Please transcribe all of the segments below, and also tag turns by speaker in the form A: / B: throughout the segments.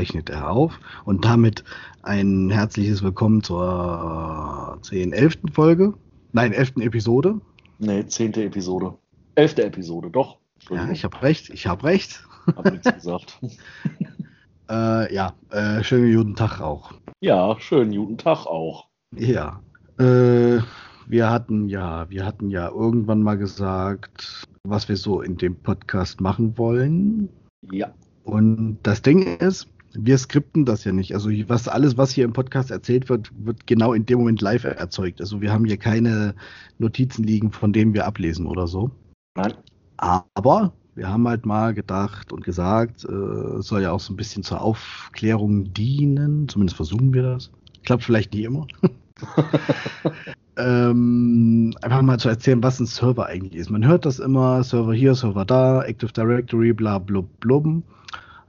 A: Zeichnet er auf und damit ein herzliches Willkommen zur 10. 11. Folge. Nein, 11. Episode.
B: Nee, 10. Episode. 11. Episode, doch.
A: Ja, ich habe recht, ich habe recht.
B: Hab nichts gesagt.
A: äh, ja, äh, schönen guten Tag auch.
B: Ja, schönen guten Tag auch.
A: Ja. Äh, wir hatten ja, wir hatten ja irgendwann mal gesagt, was wir so in dem Podcast machen wollen.
B: Ja.
A: Und das Ding ist, wir skripten das ja nicht. Also was alles, was hier im Podcast erzählt wird, wird genau in dem Moment live erzeugt. Also wir haben hier keine Notizen liegen, von denen wir ablesen oder so.
B: Nein.
A: Aber wir haben halt mal gedacht und gesagt, äh, es soll ja auch so ein bisschen zur Aufklärung dienen. Zumindest versuchen wir das. Klappt vielleicht nicht immer. ähm, einfach mal zu erzählen, was ein Server eigentlich ist. Man hört das immer, Server hier, Server da, Active Directory, bla blub blub.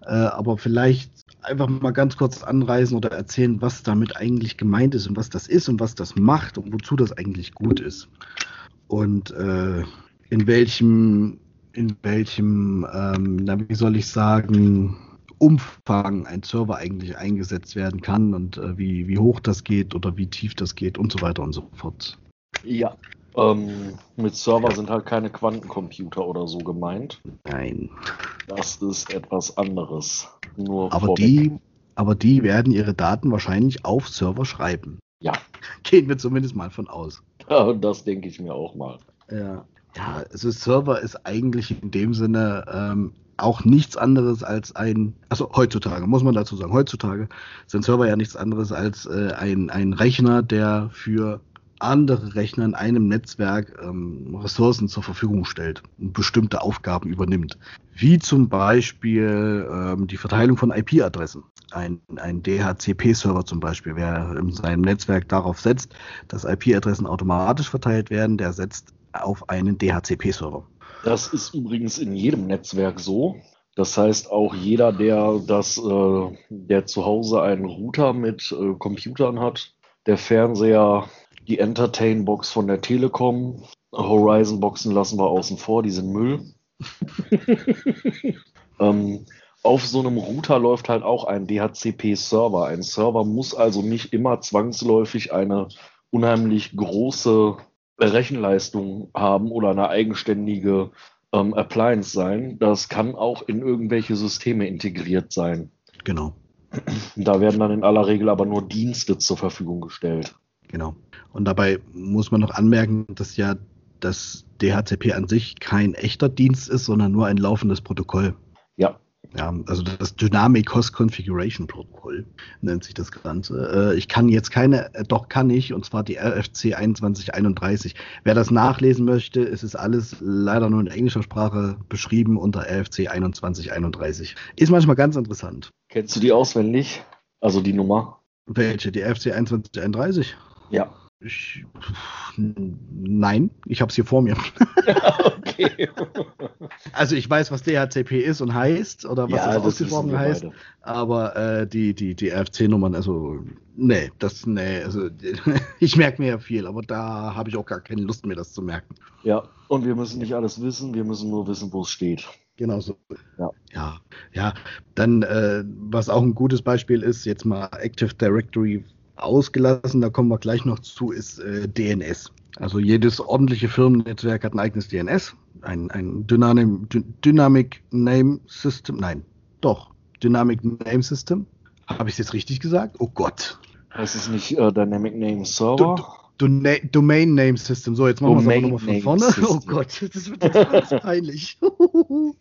A: Äh, aber vielleicht einfach mal ganz kurz anreißen oder erzählen, was damit eigentlich gemeint ist und was das ist und was das macht und wozu das eigentlich gut ist. Und äh, in welchem, in welchem, ähm, na, wie soll ich sagen, Umfang ein Server eigentlich eingesetzt werden kann und äh, wie, wie hoch das geht oder wie tief das geht und so weiter und so fort.
B: Ja. Ähm, mit Server sind halt keine Quantencomputer oder so gemeint.
A: Nein.
B: Das ist etwas anderes. Nur
A: aber die, aber die werden ihre Daten wahrscheinlich auf Server schreiben.
B: Ja.
A: Gehen wir zumindest mal von aus.
B: Ja, das denke ich mir auch mal.
A: Ja. Ja, also Server ist eigentlich in dem Sinne ähm, auch nichts anderes als ein, also heutzutage, muss man dazu sagen, heutzutage sind Server ja nichts anderes als äh, ein, ein Rechner, der für andere Rechner in einem Netzwerk ähm, Ressourcen zur Verfügung stellt und bestimmte Aufgaben übernimmt. Wie zum Beispiel ähm, die Verteilung von IP-Adressen. Ein, ein DHCP-Server zum Beispiel, wer in seinem Netzwerk darauf setzt, dass IP-Adressen automatisch verteilt werden, der setzt auf einen DHCP-Server.
B: Das ist übrigens in jedem Netzwerk so. Das heißt, auch jeder, der das, äh, der zu Hause einen Router mit äh, Computern hat, der Fernseher, die Entertain-Box von der Telekom, Horizon-Boxen lassen wir außen vor, die sind Müll. ähm, auf so einem Router läuft halt auch ein DHCP-Server. Ein Server muss also nicht immer zwangsläufig eine unheimlich große Rechenleistung haben oder eine eigenständige ähm, Appliance sein. Das kann auch in irgendwelche Systeme integriert sein.
A: Genau.
B: Da werden dann in aller Regel aber nur Dienste zur Verfügung gestellt.
A: Genau. Und dabei muss man noch anmerken, dass ja das DHCP an sich kein echter Dienst ist, sondern nur ein laufendes Protokoll.
B: Ja.
A: Ja, also das Dynamic Host Configuration Protokoll nennt sich das Ganze. Äh, ich kann jetzt keine, äh, doch kann ich, und zwar die RFC 2131. Wer das nachlesen möchte, es ist alles leider nur in englischer Sprache beschrieben unter RFC 2131. Ist manchmal ganz interessant.
B: Kennst du die auswendig? Also die Nummer?
A: Welche? Die RFC 2131?
B: Ja.
A: Ich, nein, ich habe es hier vor mir.
B: okay.
A: Also ich weiß, was DHCP ist und heißt oder was
B: Ja,
A: das
B: das
A: ausgesprochen heißt,
B: beide.
A: aber äh, die, die, die RFC-Nummern, also nee, das, nee, also ich merke mir ja viel, aber da habe ich auch gar keine Lust mehr, das zu merken.
B: Ja, und wir müssen nicht alles wissen, wir müssen nur wissen, wo es steht.
A: Genau so.
B: Ja.
A: Ja, ja. Dann, äh, was auch ein gutes Beispiel ist, jetzt mal Active Directory ausgelassen, da kommen wir gleich noch zu, ist äh, DNS. Also jedes ordentliche Firmennetzwerk hat ein eigenes DNS, ein, ein Dynamic, Dy- Dynamic Name System, nein, doch, Dynamic Name System. Habe ich es jetzt richtig gesagt? Oh Gott.
B: Heißt es nicht äh, Dynamic Name Server?
A: Dona Domain Name System. So, jetzt machen wir es nochmal von vorne.
B: System.
A: Oh Gott, das wird jetzt ganz peinlich. Ein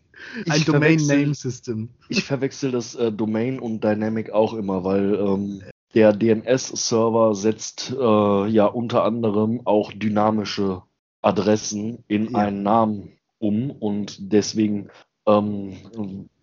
B: Ich
A: Domain Name System.
B: Ich verwechsel das äh, Domain und Dynamic auch immer, weil ähm, der DNS-Server setzt äh, ja unter anderem auch dynamische Adressen in
A: Ja.
B: einen Namen um und deswegen, ähm,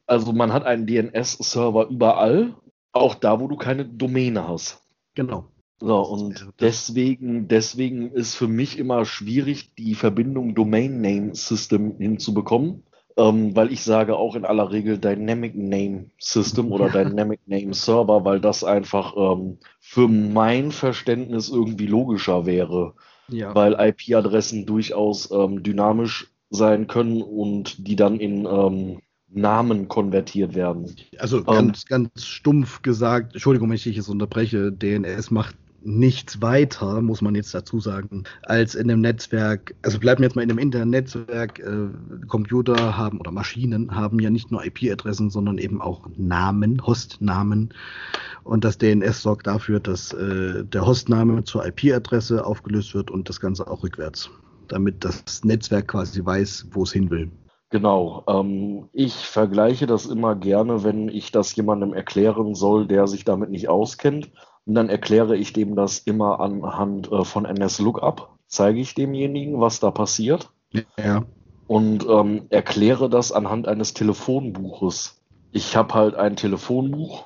B: also man hat einen DNS-Server überall, auch da, wo du keine Domäne hast.
A: Genau.
B: So, und deswegen, deswegen ist für mich immer schwierig, die Verbindung Domain Name System hinzubekommen, ähm, weil ich sage auch in aller Regel Dynamic Name System oder Dynamic Name Server, weil das einfach ähm, für mein Verständnis irgendwie logischer wäre,
A: Ja.
B: weil IP-Adressen durchaus ähm, dynamisch sein können und die dann in ähm, Namen konvertiert werden.
A: Also ganz, ähm, ganz stumpf gesagt, Entschuldigung, wenn ich dich jetzt unterbreche, DNS macht nichts weiter, muss man jetzt dazu sagen, als in einem Netzwerk, also bleiben wir jetzt mal in einem internen Netzwerk, äh, Computer haben oder Maschinen haben ja nicht nur IP-Adressen, sondern eben auch Namen, Hostnamen. Und das DNS sorgt dafür, dass äh, der Hostname zur IP-Adresse aufgelöst wird und das Ganze auch rückwärts, damit das Netzwerk quasi weiß, wo es hin will.
B: Genau. Ähm, ich vergleiche das immer gerne, wenn ich das jemandem erklären soll, der sich damit nicht auskennt. Und dann erkläre ich dem das immer anhand äh, von NS-Lookup, zeige ich demjenigen, was da passiert.
A: Ja.
B: Und ähm, erkläre das anhand eines Telefonbuches. Ich habe halt ein Telefonbuch,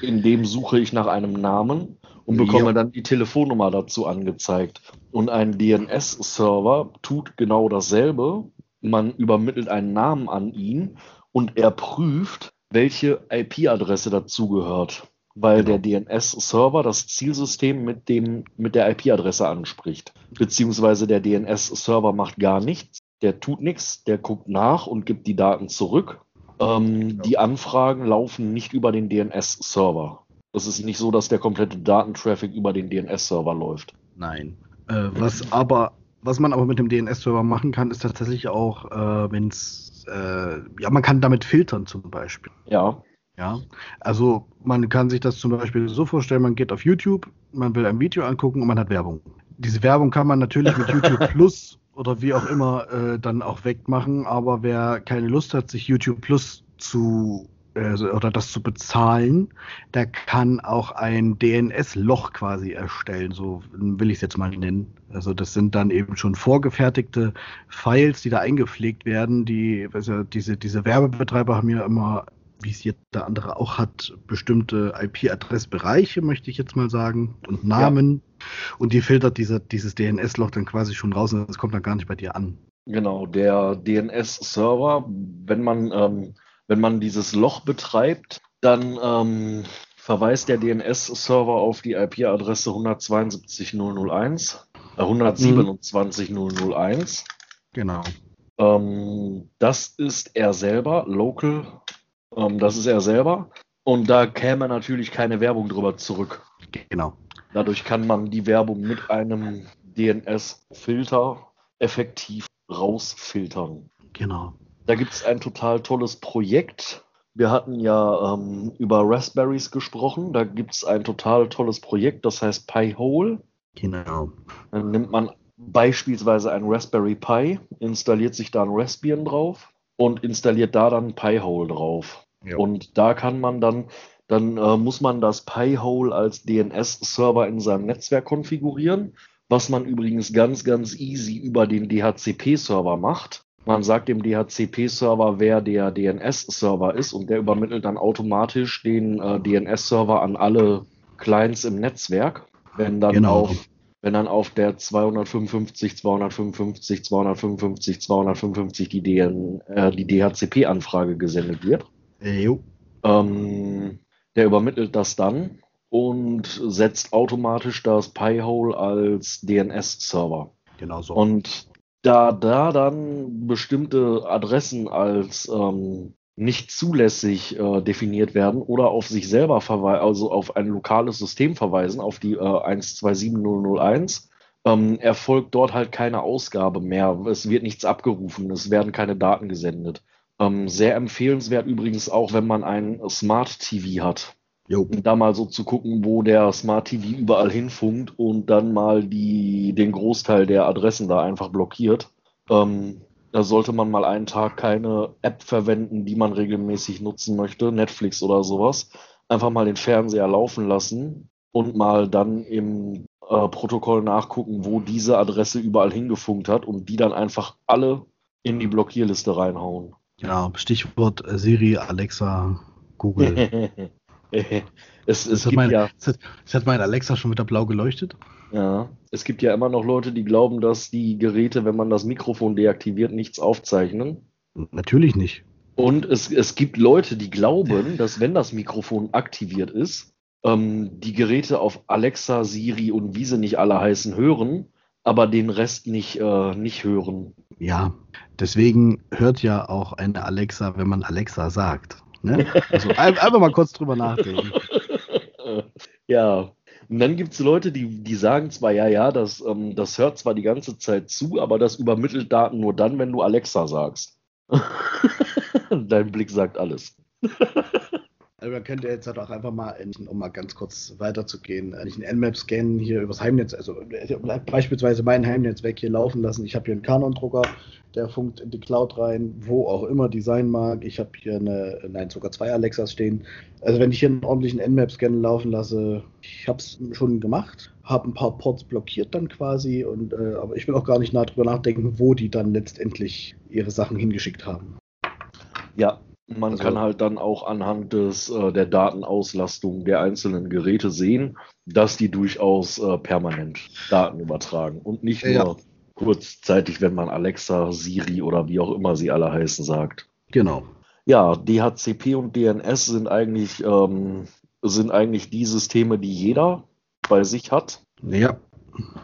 B: in dem suche ich nach einem Namen und bekomme ja. dann die Telefonnummer dazu angezeigt. Und ein DNS-Server tut genau dasselbe. Man übermittelt einen Namen an ihn und er prüft, welche IP-Adresse dazugehört weil genau. der DNS-Server das Zielsystem mit, dem, mit der IP-Adresse anspricht. Beziehungsweise der DNS-Server macht gar nichts, der tut nichts, der guckt nach und gibt die Daten zurück. Ähm, genau. Die Anfragen laufen nicht über den DNS-Server. Es ist nicht so, dass der komplette Datentraffic über den DNS-Server läuft.
A: Nein. Äh, was aber, was man aber mit dem DNS-Server machen kann, ist tatsächlich auch, äh, wenn es, äh, ja, man kann damit filtern zum Beispiel.
B: Ja.
A: Ja, also man kann sich das zum Beispiel so vorstellen, man geht auf YouTube, man will ein Video angucken und man hat Werbung. Diese Werbung kann man natürlich mit YouTube Plus oder wie auch immer äh, dann auch wegmachen, aber wer keine Lust hat, sich YouTube Plus zu äh, oder das zu bezahlen, der kann auch ein DNS-Loch quasi erstellen, so will ich es jetzt mal nennen. Also das sind dann eben schon vorgefertigte Files, die da eingepflegt werden. Die, also diese, diese Werbebetreiber haben ja immer wie es jeder andere auch hat, bestimmte IP-Adressbereiche, möchte ich jetzt mal sagen, und Namen. Ja. Und die filtert diese, dieses DNS-Loch dann quasi schon raus und es kommt dann gar nicht bei dir an.
B: Genau, der DNS-Server, wenn man, ähm, wenn man dieses Loch betreibt, dann ähm, verweist der DNS-Server auf die IP-Adresse 172.001, äh, 127.001.
A: Genau.
B: Ähm, das ist er selber, Local ähm, das ist er selber. Und da käme natürlich keine Werbung drüber zurück.
A: Genau.
B: Dadurch kann man die Werbung mit einem DNS-Filter effektiv rausfiltern.
A: Genau.
B: Da gibt es ein total tolles Projekt. Wir hatten ja ähm, über Raspberries gesprochen. Da gibt es ein total tolles Projekt, das heißt Pi-Hole.
A: Genau.
B: Dann nimmt man beispielsweise ein Raspberry Pi, installiert sich da ein Raspbian drauf und installiert da dann Pi-Hole drauf. Ja. Und da kann man dann, dann äh, muss man das Pi-Hole als DNS-Server in seinem Netzwerk konfigurieren, was man übrigens ganz, ganz easy über den DHCP-Server macht. Man sagt dem DHCP-Server, wer der DNS-Server ist und der übermittelt dann automatisch den äh, DNS-Server an alle Clients im Netzwerk. Wenn dann genau. auf wenn dann auf der 255, 255, 255, 255 die, DN, äh, die DHCP-Anfrage gesendet wird.
A: Jo.
B: Ähm, der übermittelt das dann und setzt automatisch das Pi-Hole als DNS-Server.
A: Genau so.
B: Und da da dann bestimmte Adressen als ähm, nicht zulässig äh, definiert werden oder auf sich selber verweisen, also auf ein lokales System verweisen, auf die äh, 127001, ähm, erfolgt dort halt keine Ausgabe mehr. Es wird nichts abgerufen, es werden keine Daten gesendet. Ähm, sehr empfehlenswert übrigens auch, wenn man ein Smart TV hat. Jo. Und da mal so zu gucken, wo der Smart TV überall hinfunkt und dann mal die, den Großteil der Adressen da einfach blockiert. Ähm, da sollte man mal einen Tag keine App verwenden, die man regelmäßig nutzen möchte, Netflix oder sowas. Einfach mal den Fernseher laufen lassen und mal dann im äh, Protokoll nachgucken, wo diese Adresse überall hingefunkt hat und die dann einfach alle in die Blockierliste reinhauen.
A: Ja, Stichwort äh, Siri, Alexa, Google.
B: es, es hat mein, ja,
A: es, hat, es hat mein Alexa schon wieder blau geleuchtet.
B: Ja, es gibt ja immer noch Leute, die glauben, dass die Geräte, wenn man das Mikrofon deaktiviert, nichts aufzeichnen.
A: Natürlich nicht.
B: Und es, es gibt Leute, die glauben, dass wenn das Mikrofon aktiviert ist, ähm, die Geräte auf Alexa, Siri und wie sie nicht alle heißen hören, aber den Rest nicht, äh, nicht hören.
A: Ja, deswegen hört ja auch eine Alexa, wenn man Alexa sagt. Ne? Also einfach mal kurz drüber nachdenken.
B: ja, und dann gibt es Leute, die, die sagen zwar, ja, ja, das, ähm, das hört zwar die ganze Zeit zu, aber das übermittelt Daten nur dann, wenn du Alexa sagst. Dein Blick sagt alles.
A: Also man könnte jetzt halt auch einfach mal, um mal ganz kurz weiterzugehen, nicht einen Nmap-Scan hier übers Heimnetz, also beispielsweise mein Heimnetz weg hier laufen lassen. Ich habe hier einen Canon-Drucker, der funkt in die Cloud rein, wo auch immer die sein mag. Ich habe hier eine, nein, sogar zwei Alexas stehen. Also wenn ich hier einen ordentlichen Nmap-Scan laufen lasse, ich habe es schon gemacht, habe ein paar Ports blockiert dann quasi, und, äh, aber ich will auch gar nicht nah drüber nachdenken, wo die dann letztendlich ihre Sachen hingeschickt haben.
B: Ja, man also, kann halt dann auch anhand des, äh, der Datenauslastung der einzelnen Geräte sehen, dass die durchaus äh, permanent Daten übertragen und nicht nur ja. kurzzeitig, wenn man Alexa, Siri oder wie auch immer sie alle heißen sagt.
A: Genau.
B: Ja, DHCP und DNS sind eigentlich, ähm, sind eigentlich die Systeme, die jeder bei sich hat.
A: Ja.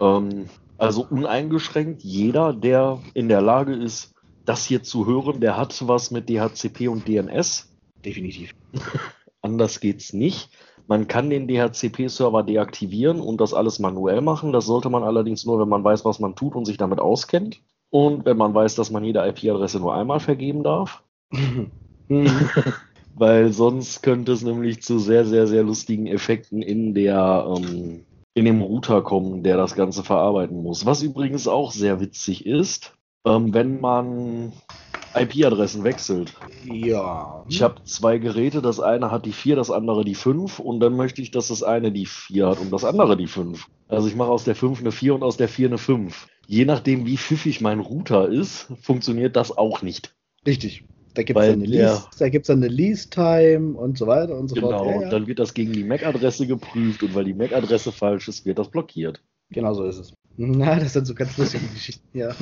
B: Ähm, also uneingeschränkt jeder, der in der Lage ist, das hier zu hören, der hat was mit DHCP und DNS.
A: Definitiv.
B: Anders geht's nicht. Man kann den DHCP-Server deaktivieren und das alles manuell machen. Das sollte man allerdings nur, wenn man weiß, was man tut und sich damit auskennt. Und wenn man weiß, dass man jede IP-Adresse nur einmal vergeben darf. Weil sonst könnte es nämlich zu sehr, sehr, sehr lustigen Effekten in der ähm, in dem Router kommen, der das Ganze verarbeiten muss. Was übrigens auch sehr witzig ist, ähm, wenn man IP-Adressen wechselt.
A: Ja.
B: Ich habe zwei Geräte, das eine hat die 4, das andere die 5 und dann möchte ich, dass das eine die 4 hat und das andere die 5. Also ich mache aus der 5 eine 4 und aus der 4 eine 5. Je nachdem, wie pfiffig mein Router ist, funktioniert das auch nicht.
A: Richtig. Da gibt es eine, Lease, da gibt's eine Lease-Time und so weiter und so
B: genau,
A: fort.
B: Genau, ja, und dann wird das gegen die MAC-Adresse geprüft und weil die MAC-Adresse falsch ist, wird das blockiert.
A: Genau so ist es. Na, das sind so ganz lustige Geschichten, ja.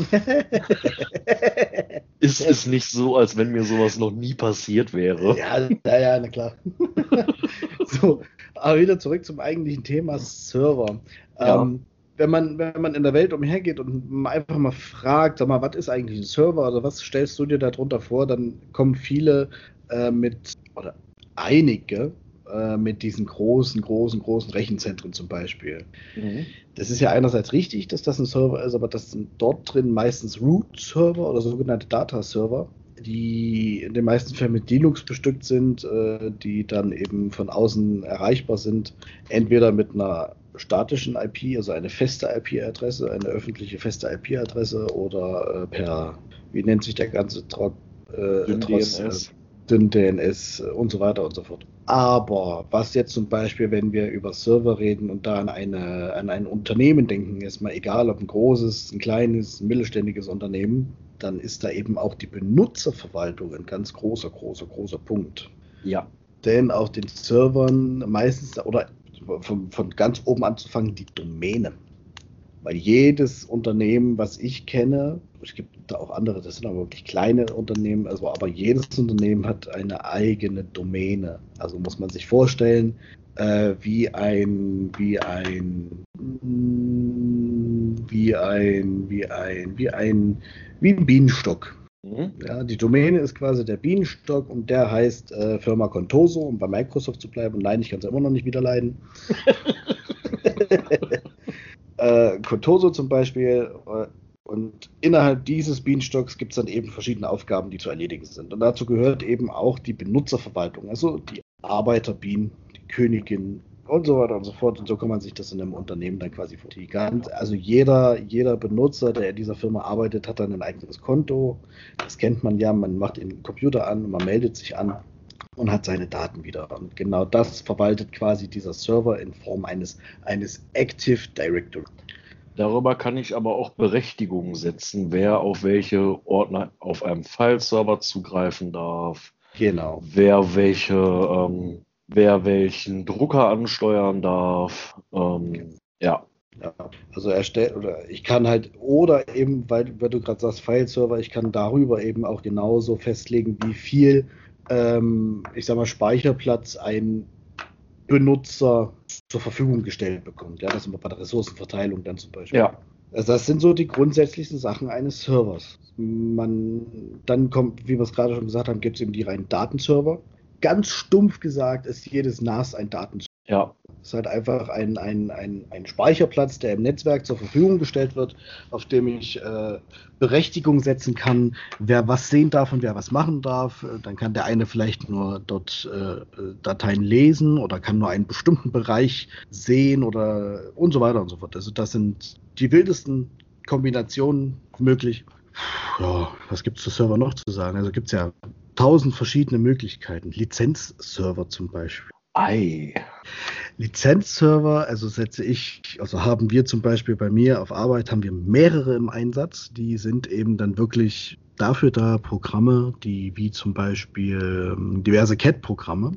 B: ist es nicht so, als wenn mir sowas noch nie passiert wäre?
A: Ja, ja, ja na klar. so, aber wieder zurück zum eigentlichen Thema Server. Ja. Ähm, wenn man, wenn man in der Welt umhergeht und einfach mal fragt, sag mal, was ist eigentlich ein Server oder was stellst du dir darunter vor, dann kommen viele äh, mit, oder einige äh, mit diesen großen, großen, großen Rechenzentren zum Beispiel. Mhm. Das ist ja einerseits richtig, dass das ein Server ist, aber das sind dort drin meistens Root-Server oder sogenannte Data-Server, die in den meisten Fällen mit Linux bestückt sind, äh, die dann eben von außen erreichbar sind, entweder mit einer statischen IP, also eine feste IP-Adresse, eine öffentliche feste IP-Adresse oder äh, per, wie nennt sich der ganze Trock,
B: äh, DNS.
A: Dünn DNS und so weiter und so fort. Aber was jetzt zum Beispiel, wenn wir über Server reden und da an, eine, an ein Unternehmen denken, ist mal egal, ob ein großes, ein kleines, ein mittelständiges Unternehmen, dann ist da eben auch die Benutzerverwaltung ein ganz großer, großer, großer Punkt.
B: Ja.
A: Denn auf den Servern meistens, oder von, von ganz oben anzufangen, die Domäne. Weil jedes Unternehmen, was ich kenne, es gibt da auch andere, das sind aber wirklich kleine Unternehmen, also aber jedes Unternehmen hat eine eigene Domäne. Also muss man sich vorstellen, äh, wie ein, wie ein, wie ein, wie ein, wie ein, wie ein Bienenstock. Mhm. Ja, die Domäne ist quasi der Bienenstock und der heißt äh, Firma Contoso, um bei Microsoft zu bleiben. Nein, ich kann es immer noch nicht wieder leiden. äh, Contoso zum Beispiel. Und innerhalb dieses Bienenstocks gibt es dann eben verschiedene Aufgaben, die zu erledigen sind. Und dazu gehört eben auch die Benutzerverwaltung, also die Arbeiterbienen, die Königin und so weiter und so fort. Und so kann man sich das in einem Unternehmen dann quasi vorstellen. Also jeder, jeder Benutzer, der in dieser Firma arbeitet, hat dann ein eigenes Konto. Das kennt man ja. Man macht den Computer an, man meldet sich an und hat seine Daten wieder. Und genau das verwaltet quasi dieser Server in Form eines, eines Active Directory.
B: Darüber kann ich aber auch Berechtigungen setzen, wer auf welche Ordner auf einem File-Server zugreifen darf.
A: Genau.
B: Wer welche, ähm, wer welchen Drucker ansteuern darf. Ähm, ja.
A: Ja, also erstellt oder ich kann halt oder eben, weil, weil du gerade sagst File-Server, ich kann darüber eben auch genauso festlegen, wie viel, ähm, ich sag mal, Speicherplatz ein Benutzer zur Verfügung gestellt bekommt. Ja, das ist immer bei der Ressourcenverteilung dann zum Beispiel.
B: Ja.
A: Also das sind so die grundsätzlichsten Sachen eines Servers. Man, dann kommt, wie wir es gerade schon gesagt haben, gibt es eben die reinen Datenserver. Ganz stumpf gesagt ist jedes NAS ein Datenserver.
B: Ja.
A: Es ist halt einfach ein, ein, ein, ein Speicherplatz, der im Netzwerk zur Verfügung gestellt wird, auf dem ich äh, Berechtigung setzen kann, wer was sehen darf und wer was machen darf. Äh, dann kann der eine vielleicht nur dort äh, Dateien lesen oder kann nur einen bestimmten Bereich sehen oder und so weiter und so fort. Also das sind die wildesten Kombinationen möglich. Ja, was gibt es zu Server noch zu sagen? Also gibt es ja tausend verschiedene Möglichkeiten. Lizenzserver zum Beispiel.
B: Ei.
A: Lizenzserver, also setze ich, also haben wir zum Beispiel bei mir auf Arbeit, haben wir mehrere im Einsatz. Die sind eben dann wirklich dafür da, Programme, die wie zum Beispiel ähm, diverse CAD-Programme,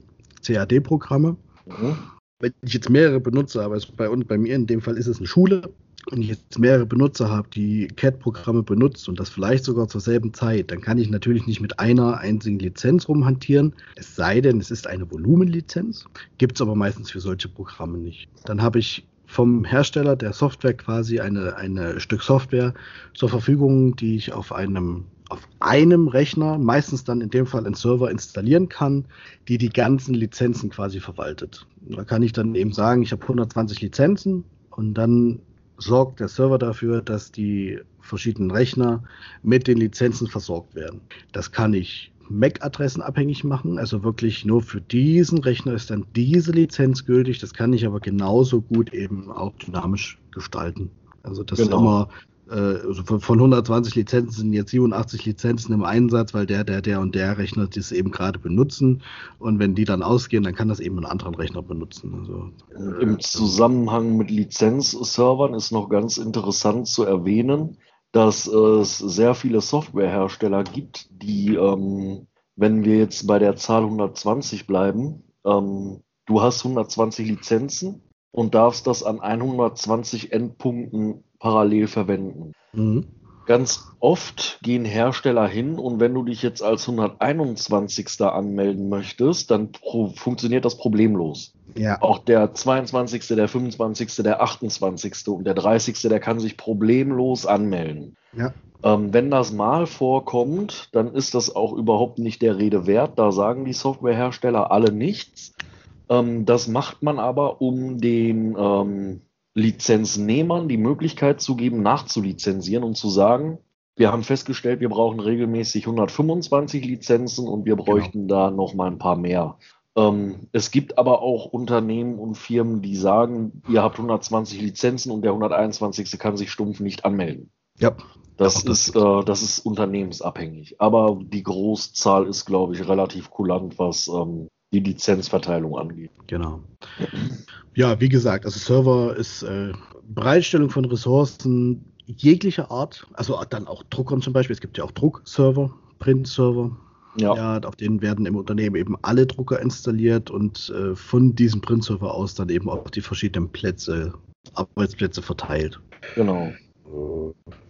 A: CAD-Programme. Mhm. Wenn ich jetzt mehrere benutze, aber bei, uns, bei mir in dem Fall ist es eine Schule, wenn ich jetzt mehrere Benutzer habe, die CAD-Programme benutzt und das vielleicht sogar zur selben Zeit, dann kann ich natürlich nicht mit einer einzigen Lizenz rumhantieren. Es sei denn, es ist eine Volumenlizenz. Gibt es aber meistens für solche Programme nicht. Dann habe ich vom Hersteller der Software quasi eine, eine Stück Software zur Verfügung, die ich auf einem auf einem Rechner, meistens dann in dem Fall einen Server installieren kann, die die ganzen Lizenzen quasi verwaltet. Da kann ich dann eben sagen, ich habe 120 Lizenzen und dann sorgt der Server dafür, dass die verschiedenen Rechner mit den Lizenzen versorgt werden. Das kann ich MAC-Adressen abhängig machen, also wirklich nur für diesen Rechner ist dann diese Lizenz gültig. Das kann ich aber genauso gut eben auch dynamisch gestalten. Also das genau. immer äh, also von 120 Lizenzen sind jetzt 87 Lizenzen im Einsatz, weil der, der, der und der Rechner das eben gerade benutzen. Und wenn die dann ausgehen, dann kann das eben einen anderen Rechner benutzen. Also,
B: äh, Im Zusammenhang mit Lizenzservern ist noch ganz interessant zu erwähnen, dass es sehr viele Softwarehersteller gibt, die, ähm, wenn wir jetzt bei der Zahl 120 bleiben, ähm, du hast 120 Lizenzen und darfst das an 120 Endpunkten parallel verwenden. Mhm. Ganz oft gehen Hersteller hin und wenn du dich jetzt als 121. anmelden möchtest, dann funktioniert das problemlos. Ja. Auch der 22., der 25., der 28. und der 30., der kann sich problemlos anmelden. Ja. Ähm, wenn das mal vorkommt, dann ist das auch überhaupt nicht der Rede wert. Da sagen die Softwarehersteller alle nichts. Ähm, das macht man aber, um den ähm, Lizenznehmern die Möglichkeit zu geben, nachzulizenzieren und zu sagen, wir haben festgestellt, wir brauchen regelmäßig 125 Lizenzen und wir genau. bräuchten genau. da noch mal ein paar mehr. Ähm, es gibt aber auch Unternehmen und Firmen, die sagen, ihr habt 120 Lizenzen und der 121. kann sich stumpf nicht anmelden. Ja. Das, das ist, äh, das ist unternehmensabhängig. Aber die Großzahl ist, glaube ich, relativ kulant, was ähm, die Lizenzverteilung angeht.
A: Genau. Ja, wie gesagt, also Server ist äh, Bereitstellung von Ressourcen jeglicher Art, also dann auch Druckern zum Beispiel. Es gibt ja auch Druckserver, Printserver. Ja. ja, auf denen werden im Unternehmen eben alle Drucker installiert und äh, von diesem Printserver aus dann eben auch die verschiedenen Plätze, Arbeitsplätze verteilt.
B: Genau.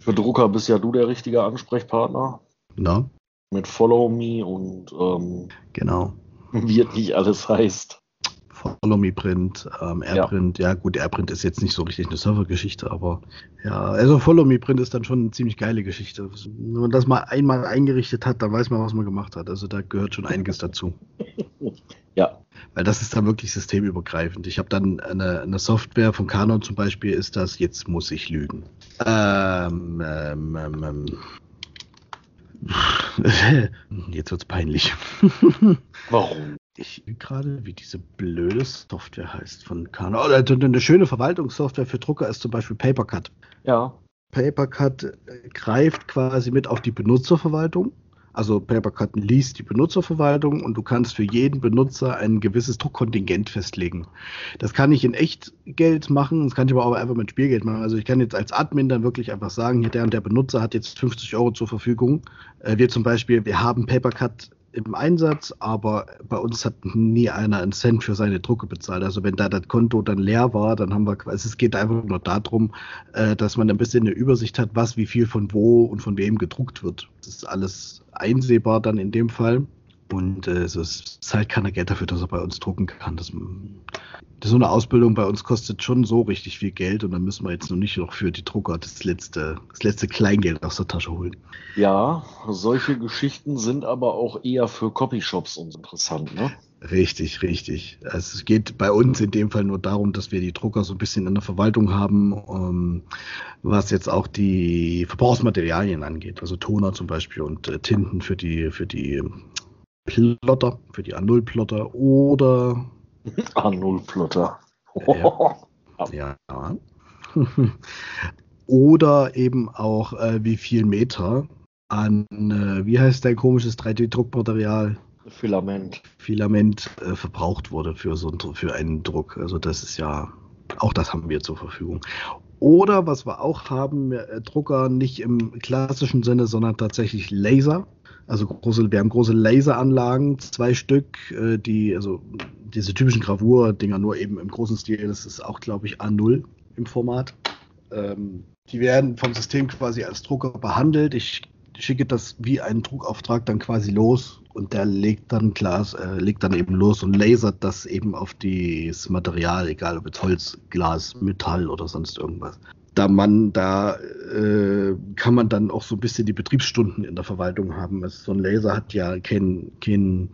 B: Für Drucker bist ja du der richtige Ansprechpartner.
A: Na?
B: Mit Follow Me und ähm,
A: genau
B: wie es nicht alles heißt.
A: Follow Me Print, ähm, AirPrint, ja. ja. gut, AirPrint ist jetzt nicht so richtig eine Servergeschichte, aber ja, also Follow Me Print ist dann schon eine ziemlich geile Geschichte. Wenn man das mal einmal eingerichtet hat, dann weiß man, was man gemacht hat. Also da gehört schon einiges dazu.
B: ja.
A: Weil das ist dann wirklich systemübergreifend. Ich habe dann eine, eine, Software von Canon zum Beispiel, ist das, jetzt muss ich lügen. Ähm, ähm, ähm, ähm Jetzt wird's peinlich.
B: Warum?
A: Ich gerade, wie diese blöde Software heißt von Canon. Oder oh, eine schöne Verwaltungssoftware für Drucker ist zum Beispiel Papercut.
B: Ja.
A: Papercut greift quasi mit auf die Benutzerverwaltung also Papercut liest die Benutzerverwaltung und du kannst für jeden Benutzer ein gewisses Druckkontingent festlegen. Das kann ich in Echtgeld machen, das kann ich aber auch einfach mit Spielgeld machen. Also ich kann jetzt als Admin dann wirklich einfach sagen, hier der und der Benutzer hat jetzt 50 Euro zur Verfügung. Äh, wir zum Beispiel, wir haben Papercut im Einsatz, aber bei uns hat nie einer einen Cent für seine Drucke bezahlt. Also wenn da das Konto dann leer war, dann haben wir quasi, es geht einfach nur darum, äh, dass man ein bisschen eine Übersicht hat, was wie viel von wo und von wem gedruckt wird. Das ist alles einsehbar dann in dem Fall. Und äh, es zahlt keiner Geld dafür, dass er bei uns drucken kann. Das, das, so eine Ausbildung bei uns kostet schon so richtig viel Geld und dann müssen wir jetzt noch nicht noch für die Drucker das letzte, das letzte Kleingeld aus der Tasche holen.
B: Ja, solche Geschichten sind aber auch eher für Copyshops interessant, ne?
A: Richtig, richtig. Also es geht bei uns in dem Fall nur darum, dass wir die Drucker so ein bisschen in der Verwaltung haben, um, ähm, was jetzt auch die Verbrauchsmaterialien angeht, also Toner zum Beispiel und äh, Tinten für die für die Plotter, für die A0-Plotter oder
B: A0-Plotter.
A: ja. ja. oder eben auch äh, wie viel Meter an, äh, wie heißt dein komisches 3D-Druckmaterial?
B: Filament.
A: Filament äh, verbraucht wurde für so ein, für einen Druck. Also das ist ja, auch das haben wir zur Verfügung. Oder was wir auch haben, äh, Drucker nicht im klassischen Sinne, sondern tatsächlich Laser. Also große, wir haben große Laseranlagen, zwei Stück, äh, die, also diese typischen Gravur-Dinger nur eben im großen Stil, das ist auch, glaube ich, A0 im Format. Ähm, die werden vom System quasi als Drucker behandelt. Ich schicke das wie einen Druckauftrag dann quasi los und der legt dann Glas, äh, legt dann eben los und lasert das eben auf das Material, egal ob jetzt Holz, Glas, Metall oder sonst irgendwas. Da man, da äh, kann man dann auch so ein bisschen die Betriebsstunden in der Verwaltung haben. Also so ein Laser hat ja keinen kein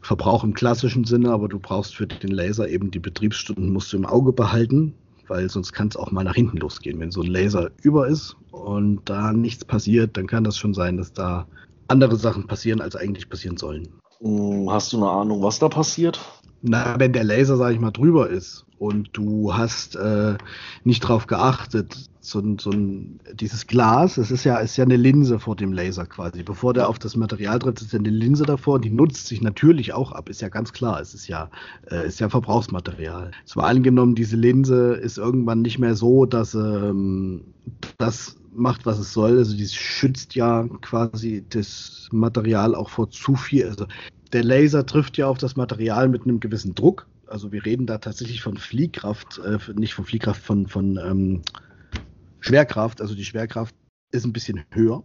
A: Verbrauch im klassischen Sinne, aber du brauchst für den Laser eben die Betriebsstunden, musst du im Auge behalten, weil sonst kann es auch mal nach hinten losgehen. Wenn so ein Laser über ist und da nichts passiert, dann kann das schon sein, dass da andere Sachen passieren, als eigentlich passieren sollen.
B: Hm, hast du eine Ahnung, was da passiert?
A: Na, wenn der Laser, sag ich mal, drüber ist und du hast äh, nicht drauf geachtet, so, so ein, dieses Glas, es ist ja, ist ja eine Linse vor dem Laser quasi. Bevor der auf das Material tritt, ist ja eine Linse davor und die nutzt sich natürlich auch ab, ist ja ganz klar. Es ist ja, äh, ist ja Verbrauchsmaterial. Es war angenommen, diese Linse ist irgendwann nicht mehr so, dass ähm, das macht, was es soll. Also die schützt ja quasi das Material auch vor zu viel. Also der Laser trifft ja auf das Material mit einem gewissen Druck. Also wir reden da tatsächlich von Fliehkraft, äh, nicht von Fliehkraft, von, von ähm, Schwerkraft. Also die Schwerkraft ist ein bisschen höher.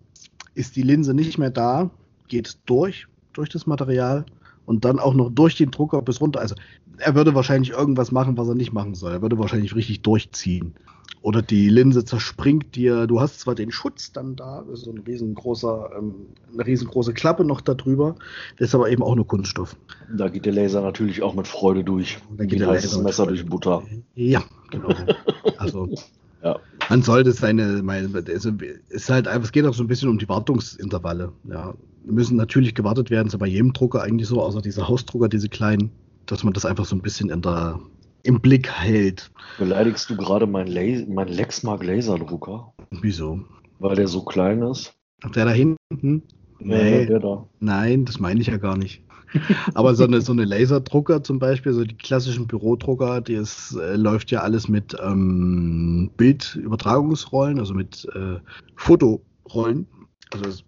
A: Ist die Linse nicht mehr da, geht es durch, durch das Material und dann auch noch durch den Drucker bis runter. Also er würde wahrscheinlich irgendwas machen, was er nicht machen soll. Er würde wahrscheinlich richtig durchziehen. Oder die Linse zerspringt dir. Du hast zwar den Schutz dann da, so ein riesengroßer, ähm, eine riesengroße Klappe noch darüber, das ist aber eben auch nur Kunststoff.
B: Da geht der Laser natürlich auch mit Freude durch.
A: Da geht der Laser
B: Messer durch Butter.
A: Ja, genau. Also ja. man sollte seine, meine, also ist halt einfach, es geht auch so ein bisschen um die Wartungsintervalle. Ja, müssen natürlich gewartet werden, ist bei jedem Drucker eigentlich so, außer dieser Hausdrucker, diese kleinen, dass man das einfach so ein bisschen in der im Blick hält.
B: Beleidigst du gerade meinen mein Lexmark Laserdrucker?
A: Wieso?
B: Weil der so klein ist.
A: Ach, der da hinten?
B: Nee, ja, der da.
A: Nein, das meine ich ja gar nicht. Aber so eine, so eine Laserdrucker zum Beispiel, so die klassischen Bürodrucker, die ist, äh, läuft ja alles mit ähm, Bildübertragungsrollen, also mit äh, Fotorollen. Also das,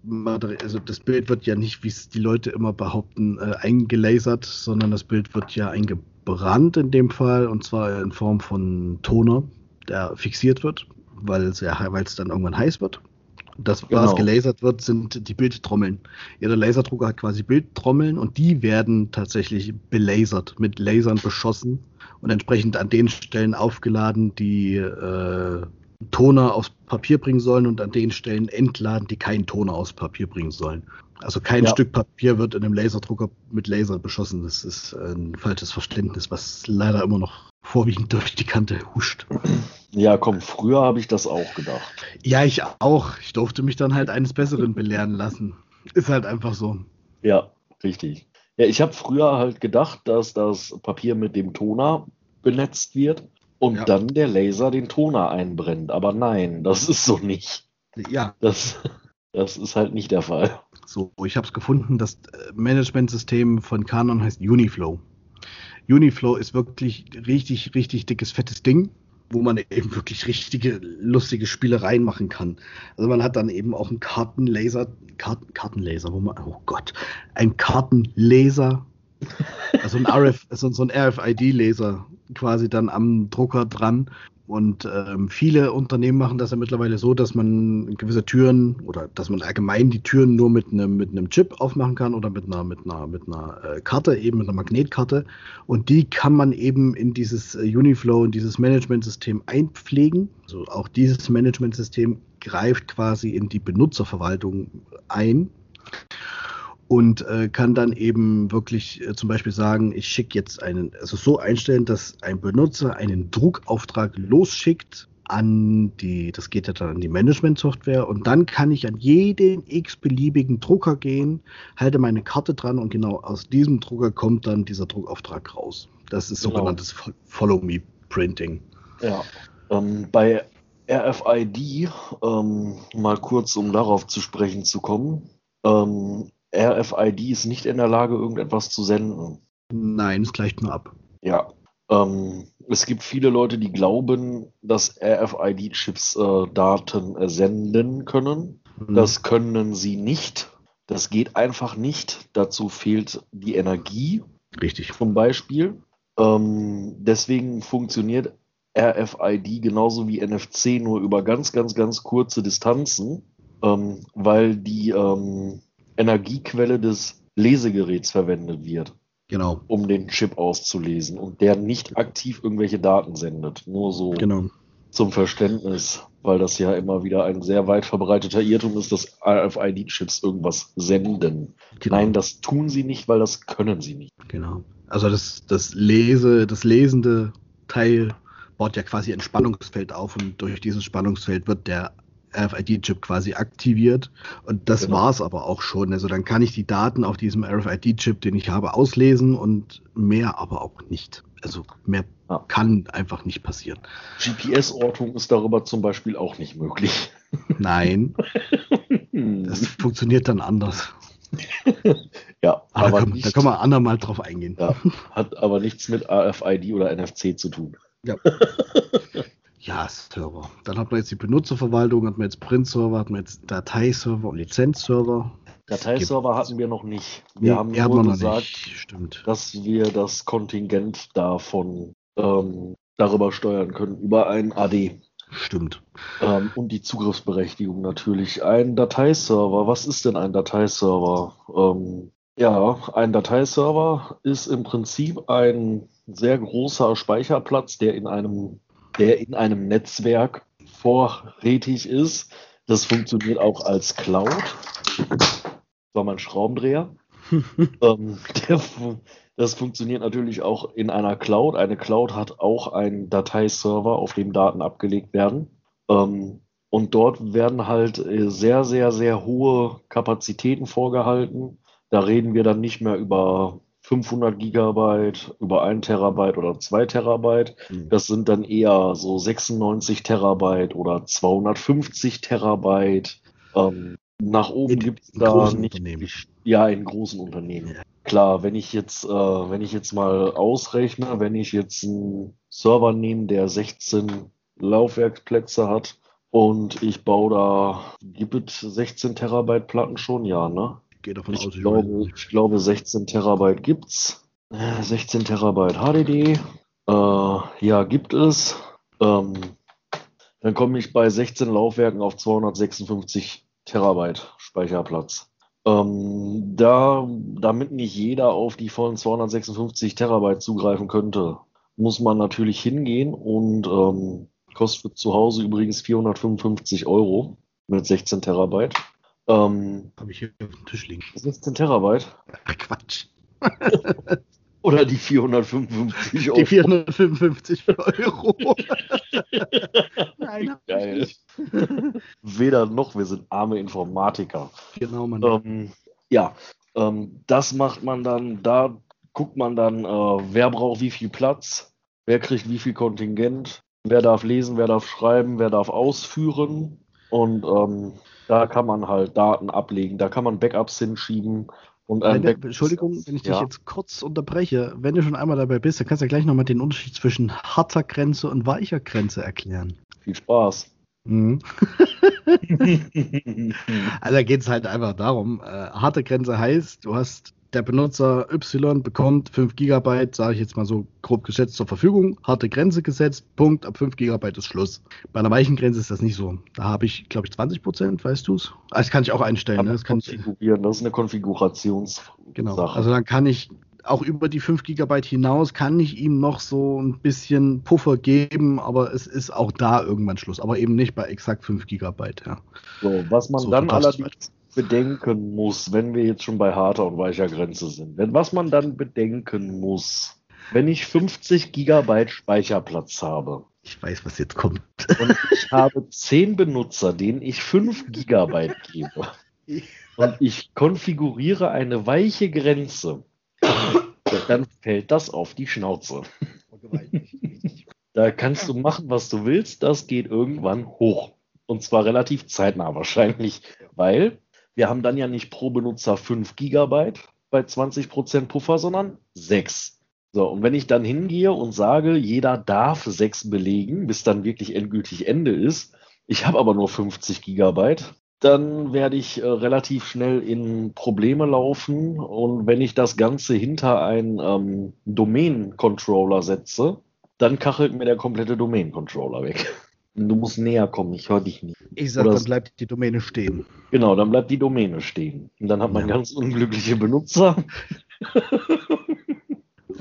A: also das, Bild wird ja nicht, wie es die Leute immer behaupten, äh, eingelasert, sondern das Bild wird ja eingebaut Brand in dem Fall und zwar in Form von Toner, der fixiert wird, weil es ja, weil es dann irgendwann heiß wird. Das, was genau. gelasert wird, sind die Bildtrommeln. Jeder Laserdrucker hat quasi Bildtrommeln und die werden tatsächlich belasert, mit Lasern beschossen und entsprechend an den Stellen aufgeladen, die äh, Toner aus Papier bringen sollen und an den Stellen entladen, die keinen Toner aus Papier bringen sollen. Also kein ja. Stück Papier wird in einem Laserdrucker mit Laser beschossen. Das ist ein falsches Verständnis, was leider immer noch vorwiegend durch die Kante huscht.
B: Ja, komm, früher habe ich das auch gedacht.
A: Ja, ich auch. Ich durfte mich dann halt eines Besseren belehren lassen. Ist halt einfach so.
B: Ja, richtig. Ja, ich habe früher halt gedacht, dass das Papier mit dem Toner benetzt wird und ja. dann der Laser den Toner einbrennt. Aber nein, das ist so nicht.
A: Ja.
B: Das, das ist halt nicht der Fall.
A: So, ich habe es gefunden, das äh, Managementsystem von Canon heißt Uniflow. Uniflow ist wirklich richtig, richtig dickes, fettes Ding, wo man eben wirklich richtige, lustige Spielereien machen kann. Also man hat dann eben auch einen Kartenlaser, Karten, Kartenlaser, wo man, oh Gott, ein Kartenlaser, also ein RF, also so ein RFID-Laser quasi dann am Drucker dran Und ähm, viele Unternehmen machen das ja mittlerweile so, dass man gewisse Türen oder dass man allgemein die Türen nur mit einem, mit Chip aufmachen kann oder mit einer, mit einer, mit einer äh, Karte, eben mit einer Magnetkarte. Und die kann man eben in dieses äh, Uniflow, in dieses Managementsystem einpflegen. Also auch dieses Managementsystem greift quasi in die Benutzerverwaltung ein und äh, kann dann eben wirklich äh, zum Beispiel sagen, ich schicke jetzt einen, also so einstellen, dass ein Benutzer einen Druckauftrag losschickt an die, das geht ja dann an die Management-Software und dann kann ich an jeden x-beliebigen Drucker gehen, halte meine Karte dran und genau aus diesem Drucker kommt dann dieser Druckauftrag raus. Das ist genau. sogenanntes Follow-Me-Printing.
B: Ja, ähm, bei RFID, ähm, mal kurz, um darauf zu sprechen zu kommen, ähm, RFID ist nicht in der Lage, irgendetwas zu senden.
A: Nein, es gleicht nur ab.
B: Ja. Ähm, es gibt viele Leute, die glauben, dass RFID-Chips äh, Daten senden können. Mhm. Das können sie nicht. Das geht einfach nicht. Dazu fehlt die Energie.
A: Richtig.
B: Zum Beispiel. Ähm, deswegen funktioniert RFID genauso wie NFC nur über ganz, ganz, ganz kurze Distanzen, ähm, weil die ähm, Energiequelle des Lesegeräts verwendet wird.
A: Genau.
B: Um den Chip auszulesen und der nicht aktiv irgendwelche Daten sendet. Nur so
A: genau.
B: zum Verständnis, weil das ja immer wieder ein sehr weit verbreiteter Irrtum ist, dass RFID-Chips irgendwas senden. Genau. Nein, das tun sie nicht, weil das können sie nicht.
A: Genau. Also das, das Lese, das lesende Teil baut ja quasi ein Spannungsfeld auf und durch dieses Spannungsfeld wird der RFID-Chip quasi aktiviert. Und das genau. war es aber auch schon. Also dann kann ich die Daten auf diesem RFID-Chip, den ich habe, auslesen und mehr aber auch nicht. Also mehr ja. kann einfach nicht passieren.
B: GPS-Ortung ist darüber zum Beispiel auch nicht möglich.
A: Nein. das funktioniert dann anders.
B: ja,
A: aber, aber da, kann, nicht, da kann man andermal drauf eingehen.
B: Ja, hat aber nichts mit RFID oder NFC zu tun.
A: Ja. Ja, Server. Dann hat man jetzt die Benutzerverwaltung, hat man jetzt Print-Server, hat man jetzt Dateiserver und Lizenzserver.
B: Dateiserver hatten wir noch nicht. Wir nee, haben nur
A: haben
B: gesagt, dass wir das Kontingent davon ähm, darüber steuern können, über ein AD.
A: Stimmt.
B: Ähm, und die Zugriffsberechtigung natürlich. Ein Dateiserver, was ist denn ein Dateiserver? Ähm, ja, ein Dateiserver ist im Prinzip ein sehr großer Speicherplatz, der in einem der in einem Netzwerk vorrätig ist. Das funktioniert auch als Cloud. Das war mein Schraubendreher. ähm, der, das funktioniert natürlich auch in einer Cloud. Eine Cloud hat auch einen Dateiserver, auf dem Daten abgelegt werden. Ähm, und dort werden halt äh, sehr, sehr, sehr hohe Kapazitäten vorgehalten. Da reden wir dann nicht mehr über 500 Gigabyte, über 1 Terabyte oder 2 Terabyte. Mhm. Das sind dann eher so 96 Terabyte oder 250 Terabyte. Ähm, nach oben gibt es da nicht. Ja, in großen Unternehmen. Ja. Klar, wenn ich jetzt, äh, wenn ich jetzt mal ausrechne, wenn ich jetzt einen Server nehme, der 16 Laufwerksplätze hat und ich baue da, gibt es 16 Terabyte Platten schon? Ja, ne?
A: Gehe davon
B: ich
A: aus.
B: Ich glaube, ich glaube, 16 Terabyte gibt's. 16 Terabyte HDD. Äh, ja, gibt es. Ähm, dann komme ich bei 16 Laufwerken auf 256 Terabyte Speicherplatz. Ähm, da, damit nicht jeder auf die vollen 256 Terabyte zugreifen könnte, muss man natürlich hingehen und ähm, kostet zu Hause übrigens 455 Euro mit 16 Terabyte.
A: Ähm, Habe ich hier auf dem Tisch liegen.
B: 16 Terabyte?
A: Ach, Quatsch.
B: Oder die 455
A: Euro. Die 455 Euro.
B: Nein, Geil. Weder noch, wir sind arme Informatiker.
A: Genau,
B: Mann. Ähm, ja, ähm, das macht man dann, da guckt man dann, äh, wer braucht wie viel Platz, wer kriegt wie viel Kontingent, wer darf lesen, wer darf schreiben, wer darf ausführen. Und ähm, da kann man halt Daten ablegen, da kann man Backups hinschieben. Und
A: ein Back Entschuldigung, wenn ich dich ja. jetzt kurz unterbreche. Wenn du schon einmal dabei bist, dann kannst du ja gleich nochmal den Unterschied zwischen harter Grenze und weicher Grenze erklären.
B: Viel Spaß. Mhm.
A: also da geht es halt einfach darum, äh, harte Grenze heißt, du hast der Benutzer Y bekommt 5 GB, sage ich jetzt mal so grob geschätzt, zur Verfügung, harte Grenze gesetzt, Punkt, ab 5 GB ist Schluss. Bei einer weichen Grenze ist das nicht so. Da habe ich, glaube ich, 20 Prozent, weißt du es? Ah, das kann ich auch einstellen. Ne? Das, kann
B: konfigurieren. das ist eine Konfigurations.
A: Genau. Also dann kann ich auch über die 5 GB hinaus kann ich ihm noch so ein bisschen Puffer geben, aber es ist auch da irgendwann Schluss. Aber eben nicht bei exakt 5 GB. Ja.
B: So, was man so, dann allerdings bedenken muss, wenn wir jetzt schon bei harter und weicher Grenze sind, wenn, was man dann bedenken muss, wenn ich 50 Gigabyte Speicherplatz habe.
A: Ich weiß, was jetzt kommt.
B: Und ich habe 10 Benutzer, denen ich 5 Gigabyte gebe. Und ich konfiguriere eine weiche Grenze. Dann fällt das auf die Schnauze. Da kannst du machen, was du willst. Das geht irgendwann hoch. Und zwar relativ zeitnah wahrscheinlich, weil wir haben dann ja nicht pro Benutzer 5 Gigabyte bei 20% Puffer, sondern 6. So, und wenn ich dann hingehe und sage, jeder darf 6 belegen, bis dann wirklich endgültig Ende ist, ich habe aber nur 50 Gigabyte, dann werde ich äh, relativ schnell in Probleme laufen. Und wenn ich das Ganze hinter einen ähm, Domain-Controller setze, dann kachelt mir der komplette Domain-Controller weg. Du musst näher kommen, ich höre dich nicht.
A: Ich sag, Oder dann bleibt die Domäne stehen.
B: Genau, dann bleibt die Domäne stehen. Und dann hat man ja. ganz unglückliche Benutzer.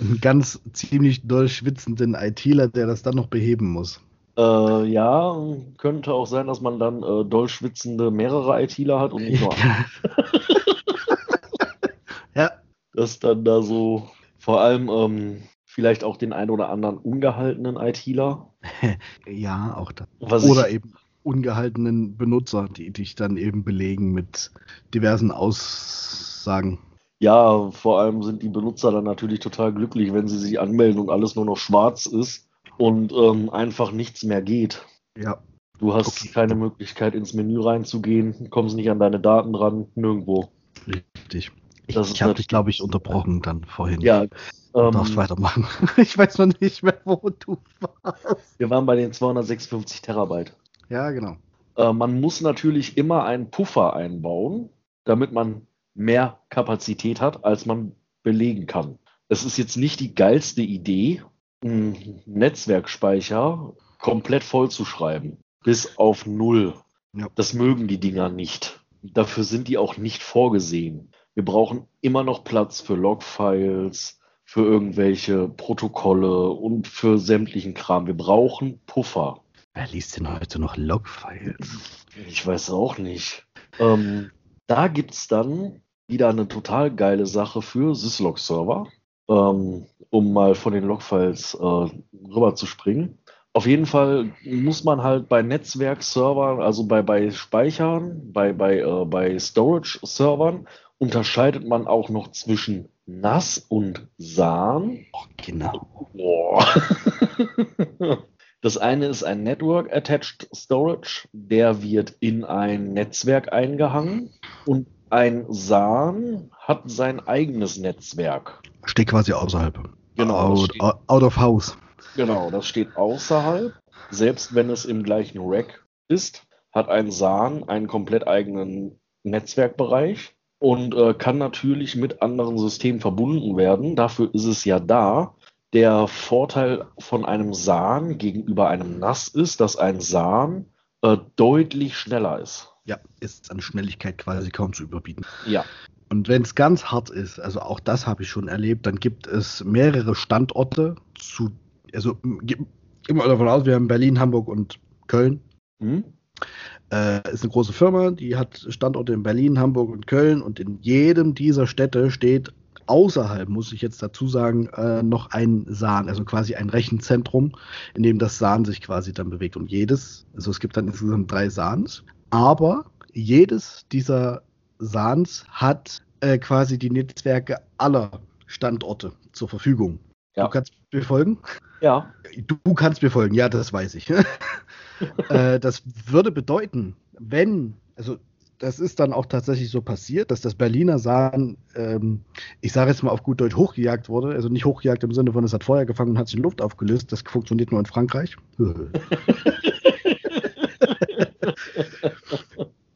A: Einen ganz ziemlich doll schwitzenden ITler, der das dann noch beheben muss.
B: Äh, ja, könnte auch sein, dass man dann äh, doll schwitzende mehrere ITler hat und nicht nur einen. ja. Dass dann da so vor allem ähm, vielleicht auch den einen oder anderen ungehaltenen ITler.
A: ja, auch das. oder eben ungehaltenen Benutzer, die dich dann eben belegen mit diversen Aussagen.
B: Ja, vor allem sind die Benutzer dann natürlich total glücklich, wenn sie sich anmelden und alles nur noch schwarz ist und ähm, einfach nichts mehr geht.
A: Ja.
B: Du hast okay. keine Möglichkeit, ins Menü reinzugehen, kommst nicht an deine Daten ran, nirgendwo.
A: Richtig. Ich, ich habe dich, glaube ich, unterbrochen dann vorhin.
B: Ja,
A: ähm, darfst weitermachen. Ich weiß noch nicht mehr, wo du
B: warst. Wir waren bei den 256 Terabyte.
A: Ja, genau.
B: Äh, man muss natürlich immer einen Puffer einbauen, damit man mehr Kapazität hat, als man belegen kann. Es ist jetzt nicht die geilste Idee, einen Netzwerkspeicher komplett voll zu schreiben. Bis auf Null. Ja. Das mögen die Dinger nicht. Dafür sind die auch nicht vorgesehen. Wir brauchen immer noch Platz für Logfiles, für irgendwelche Protokolle und für sämtlichen Kram. Wir brauchen Puffer.
A: Wer liest denn heute noch Logfiles?
B: Ich weiß auch nicht. Ähm, da gibt es dann wieder eine total geile Sache für Syslog-Server, ähm, um mal von den Logfiles äh, rüber zu springen. Auf jeden Fall muss man halt bei Netzwerkservern, also bei, bei Speichern, bei, bei, äh, bei Storage-Servern, unterscheidet man auch noch zwischen nass und Sahn.
A: Oh, genau.
B: Boah. Das eine ist ein Network Attached Storage, der wird in ein Netzwerk eingehangen und ein SAN hat sein eigenes Netzwerk.
A: Steht quasi außerhalb.
B: Genau.
A: Out, steht, out of house.
B: Genau, das steht außerhalb. Selbst wenn es im gleichen Rack ist, hat ein SAN einen komplett eigenen Netzwerkbereich und äh, kann natürlich mit anderen Systemen verbunden werden. Dafür ist es ja da. Der Vorteil von einem SAN gegenüber einem NAS ist, dass ein SAN äh, deutlich schneller ist.
A: Ja, ist an Schnelligkeit quasi kaum zu überbieten.
B: Ja.
A: Und wenn es ganz hart ist, also auch das habe ich schon erlebt, dann gibt es mehrere Standorte zu, also immer davon aus, wir haben Berlin, Hamburg und Köln. Mhm. Äh, ist eine große Firma, die hat Standorte in Berlin, Hamburg und Köln und in jedem dieser Städte steht außerhalb, muss ich jetzt dazu sagen, äh, noch ein SAN, also quasi ein Rechenzentrum, in dem das SAN sich quasi dann bewegt. Und jedes, also es gibt dann insgesamt drei SANs, aber jedes dieser SANs hat äh, quasi die Netzwerke aller Standorte zur Verfügung. Ja. Du kannst mir folgen?
B: Ja.
A: Du kannst mir folgen, ja, das weiß ich. äh, das würde bedeuten, wenn, also das ist dann auch tatsächlich so passiert, dass das Berliner Sahn, ähm, ich sage jetzt mal auf gut Deutsch, hochgejagt wurde. Also nicht hochgejagt im Sinne von, es hat Feuer gefangen und hat sich in Luft aufgelöst. Das funktioniert nur in Frankreich.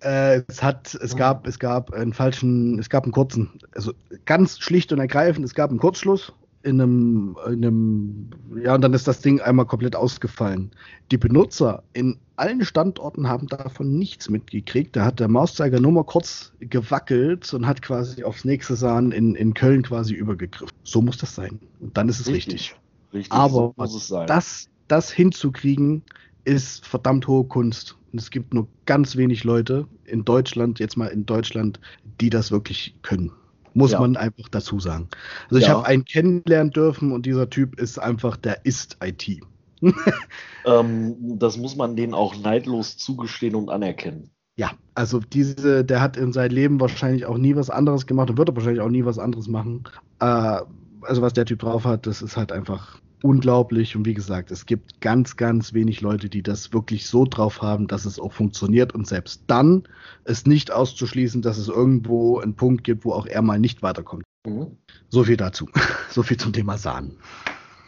A: äh, es hat, es gab, es gab einen falschen, es gab einen kurzen, also ganz schlicht und ergreifend, es gab einen Kurzschluss in einem, in einem, ja, und dann ist das Ding einmal komplett ausgefallen. Die Benutzer in allen Standorten haben davon nichts mitgekriegt. Da hat der Mauszeiger nur mal kurz gewackelt und hat quasi aufs nächste Sahn in, in Köln quasi übergegriffen. So muss das sein. Und dann ist es richtig. Richtig. richtig Aber so das, das hinzukriegen, ist verdammt hohe Kunst. Und es gibt nur ganz wenig Leute in Deutschland, jetzt mal in Deutschland, die das wirklich können. Muss ja. man einfach dazu sagen. Also ich habe einen kennenlernen dürfen und dieser Typ ist einfach, der ist IT.
B: ähm, das muss man denen auch neidlos zugestehen und anerkennen.
A: Ja, also diese, der hat in seinem Leben wahrscheinlich auch nie was anderes gemacht und wird wahrscheinlich auch nie was anderes machen. Äh, also was der Typ drauf hat, das ist halt einfach unglaublich. Und wie gesagt, es gibt ganz, ganz wenig Leute, die das wirklich so drauf haben, dass es auch funktioniert. Und selbst dann ist nicht auszuschließen, dass es irgendwo einen Punkt gibt, wo auch er mal nicht weiterkommt. Mhm. So viel dazu. so viel zum Thema Sahnen.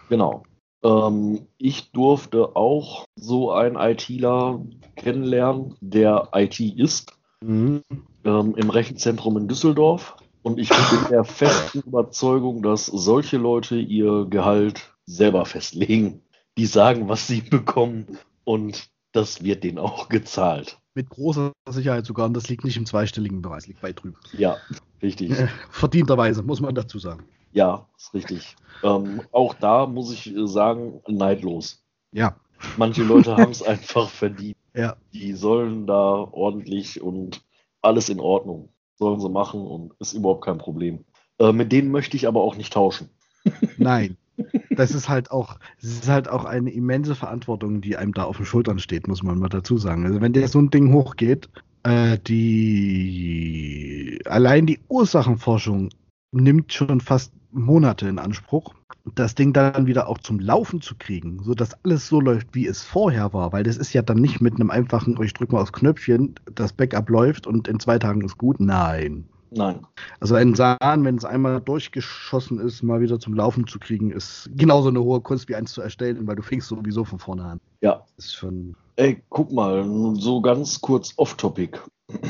B: Genau. Ähm, ich durfte auch so einen ITler kennenlernen, der IT ist, mhm. ähm, im Rechenzentrum in Düsseldorf. Und ich bin der festen Überzeugung, dass solche Leute ihr Gehalt selber festlegen. Die sagen, was sie bekommen und das wird denen auch gezahlt.
A: Mit großer Sicherheit sogar und das liegt nicht im zweistelligen Bereich, liegt weit drüben.
B: Ja, richtig.
A: Äh, verdienterweise, muss man dazu sagen.
B: Ja, ist richtig. Ähm, auch da muss ich sagen, neidlos.
A: Ja.
B: Manche Leute haben es einfach verdient.
A: Ja.
B: Die sollen da ordentlich und alles in Ordnung. Sollen sie machen und ist überhaupt kein Problem. Äh, mit denen möchte ich aber auch nicht tauschen.
A: Nein, das ist halt auch, das ist halt auch eine immense Verantwortung, die einem da auf den Schultern steht, muss man mal dazu sagen. Also wenn dir so ein Ding hochgeht, äh, die allein die Ursachenforschung nimmt schon fast Monate in Anspruch, das Ding dann wieder auch zum Laufen zu kriegen, sodass alles so läuft, wie es vorher war, weil das ist ja dann nicht mit einem einfachen, ich drücke mal aufs Knöpfchen, das Backup läuft und in zwei Tagen ist gut. Nein.
B: Nein.
A: Also ein Sahn, wenn es einmal durchgeschossen ist, mal wieder zum Laufen zu kriegen, ist genauso eine hohe Kunst wie eins zu erstellen, weil du fängst sowieso von vorne an.
B: Ja.
A: Das ist schon.
B: Ey, guck mal, so ganz kurz off-topic.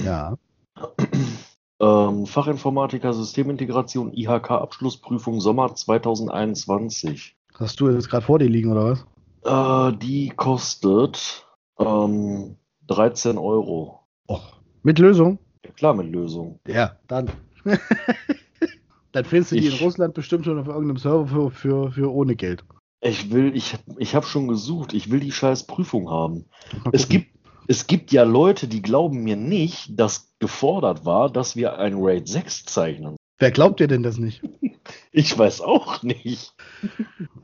A: Ja.
B: ähm, Fachinformatiker Systemintegration IHK Abschlussprüfung Sommer 2021.
A: Hast du jetzt gerade vor dir liegen oder
B: was? Äh, die kostet ähm, 13 Euro.
A: Och. Mit Lösung?
B: Ja, klar, mit Lösung.
A: Ja, dann. dann findest du die ich, in Russland bestimmt schon auf irgendeinem Server für, für, für ohne Geld.
B: Ich will, ich, ich habe schon gesucht, ich will die scheiß Prüfung haben. Es gibt, es gibt ja Leute, die glauben mir nicht, dass gefordert war, dass wir ein Raid 6 zeichnen.
A: Wer glaubt dir denn das nicht?
B: Ich weiß auch nicht.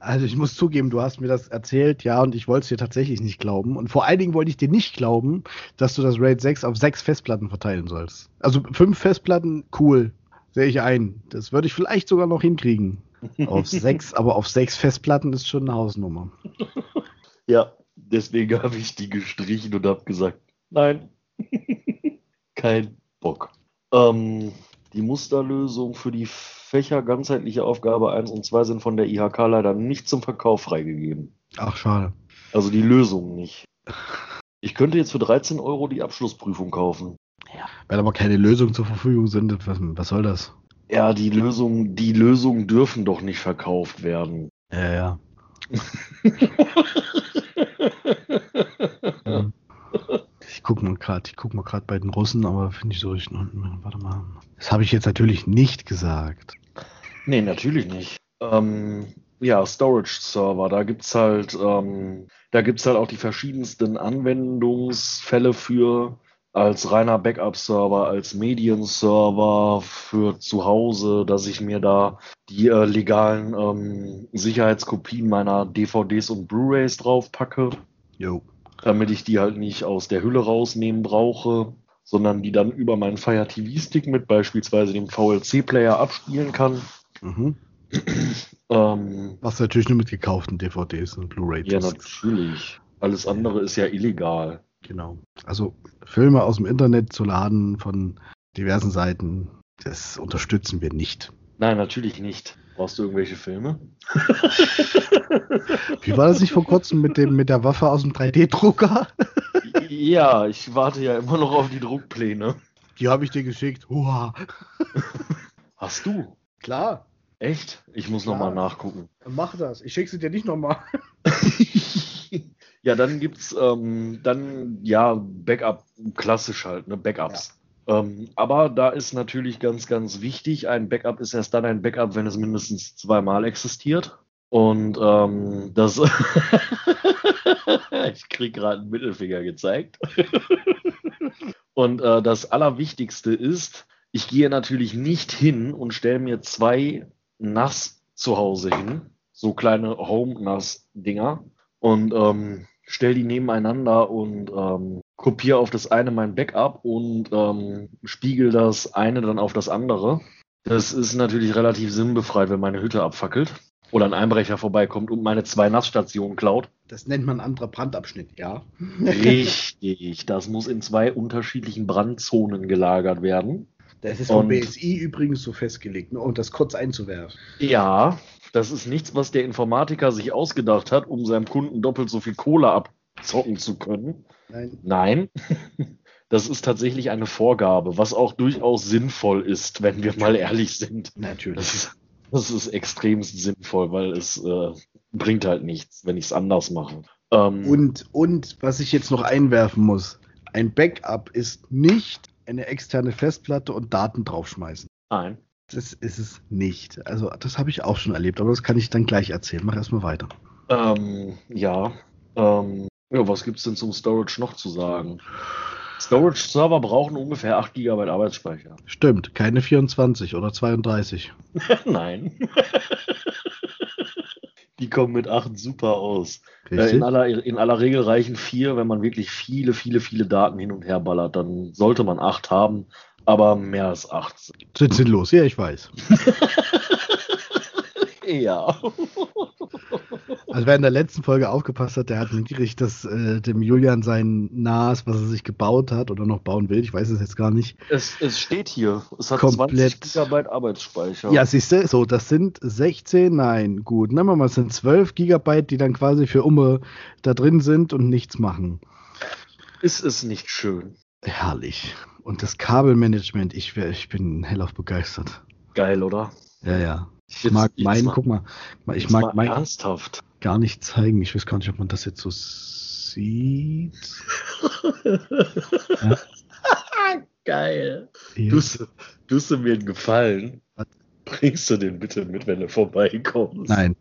A: Also ich muss zugeben, du hast mir das erzählt, ja, und ich wollte es dir tatsächlich nicht glauben. Und vor allen Dingen wollte ich dir nicht glauben, dass du das RAID 6 auf sechs Festplatten verteilen sollst. Also fünf Festplatten, cool, sehe ich ein. Das würde ich vielleicht sogar noch hinkriegen. Auf sechs, aber auf sechs Festplatten ist schon eine Hausnummer.
B: Ja, deswegen habe ich die gestrichen und habe gesagt, nein, kein Bock. Ähm, die Musterlösung für die Fächer ganzheitliche Aufgabe 1 und 2 sind von der IHK leider nicht zum Verkauf freigegeben.
A: Ach, schade.
B: Also die Lösung nicht. Ich könnte jetzt für 13 Euro die Abschlussprüfung kaufen.
A: Ja. Wenn aber keine Lösung zur Verfügung sind, was, was soll das?
B: Ja, die Lösung, die Lösungen dürfen doch nicht verkauft werden.
A: Ja, ja. ja. Ich gucke mal gerade, ich guck mal gerade bei den Russen, aber finde ich so, ich, warte mal. Das habe ich jetzt natürlich nicht gesagt.
B: Nee, natürlich nicht. Ähm, ja, Storage-Server, da gibt es halt, ähm, da gibt's halt auch die verschiedensten Anwendungsfälle für als reiner Backup-Server, als Medienserver für zu Hause, dass ich mir da die äh, legalen ähm, Sicherheitskopien meiner DVDs und Blu-rays draufpacke.
A: Jo
B: damit ich die halt nicht aus der Hülle rausnehmen brauche, sondern die dann über meinen Fire TV Stick mit beispielsweise dem VLC Player abspielen kann.
A: Mhm. ähm, Was natürlich nur mit gekauften DVDs und Blu-ray.
B: Ja, natürlich. Alles andere ist ja illegal.
A: Genau. Also Filme aus dem Internet zu laden von diversen Seiten, das unterstützen wir nicht.
B: Nein, natürlich nicht. Brauchst du irgendwelche Filme?
A: Wie war das nicht vor kurzem mit, dem, mit der Waffe aus dem 3D-Drucker?
B: ja, ich warte ja immer noch auf die Druckpläne.
A: Die habe ich dir geschickt. Hua.
B: Hast du?
A: Klar.
B: Echt? Ich muss nochmal nachgucken.
A: Mach das. Ich schicke sie dir nicht nochmal.
B: ja, dann gibt's ähm, dann ja Backup, klassisch halt, ne? Backups. Ja. Ähm, aber da ist natürlich ganz, ganz wichtig, ein Backup ist erst dann ein Backup, wenn es mindestens zweimal existiert. Und ähm, das ich krieg gerade einen Mittelfinger gezeigt. Und äh, das Allerwichtigste ist, ich gehe natürlich nicht hin und stelle mir zwei NAS zu Hause hin, so kleine Home-NAS-Dinger, und ähm, stelle die nebeneinander und ähm, kopiere auf das eine mein Backup und ähm, spiegel das eine dann auf das andere. Das ist natürlich relativ sinnbefreit, wenn meine Hütte abfackelt oder ein Einbrecher vorbeikommt und meine zwei Nassstationen klaut.
A: Das nennt man anderer Brandabschnitt, ja.
B: Richtig, das muss in zwei unterschiedlichen Brandzonen gelagert werden.
A: Das ist vom BSI übrigens so festgelegt, nur um das kurz einzuwerfen.
B: Ja, das ist nichts, was der Informatiker sich ausgedacht hat, um seinem Kunden doppelt so viel Kohle abzocken zu können. Nein. Nein. Das ist tatsächlich eine Vorgabe, was auch durchaus sinnvoll ist, wenn wir mal ehrlich sind.
A: Natürlich.
B: Das ist, das ist extremst sinnvoll, weil es äh, bringt halt nichts, wenn ich es anders mache.
A: Ähm, und, und was ich jetzt noch einwerfen muss, ein Backup ist nicht eine externe Festplatte und Daten draufschmeißen.
B: Nein.
A: Das ist es nicht. Also das habe ich auch schon erlebt, aber das kann ich dann gleich erzählen. Mach erstmal weiter.
B: Ähm, ja. Ähm, ja, was gibt es denn zum Storage noch zu sagen? Storage-Server brauchen ungefähr 8 GB Arbeitsspeicher.
A: Stimmt, keine 24 oder 32.
B: Nein. Die kommen mit 8 super aus. Äh, in, aller, in aller Regel reichen 4, wenn man wirklich viele, viele, viele Daten hin und her ballert. Dann sollte man 8 haben, aber mehr als 8
A: sind sinnlos. Ja, ich weiß.
B: ja.
A: Also wer in der letzten Folge aufgepasst hat, der hat mitgekriegt, dass äh, dem Julian sein NAS, was er sich gebaut hat oder noch bauen will, ich weiß es jetzt gar nicht.
B: Es, es steht hier, es hat
A: komplett,
B: 20 GB Arbeitsspeicher.
A: Ja, siehst du, so, das sind 16, nein, gut, nehmen wir mal, es sind 12 GB, die dann quasi für Umme da drin sind und nichts machen.
B: Ist es nicht schön?
A: Herrlich. Und das Kabelmanagement, ich, ich bin hellauf begeistert.
B: Geil, oder?
A: Ja, ja. Ich jetzt, mag meinen, guck mal, ich mag meinen.
B: Ernsthaft
A: gar nicht zeigen. Ich weiß gar nicht, ob man das jetzt so sieht.
B: ja. Geil. Ja. Tust, du mir einen Gefallen? Was? Bringst du den bitte mit, wenn du vorbeikommst?
A: Nein.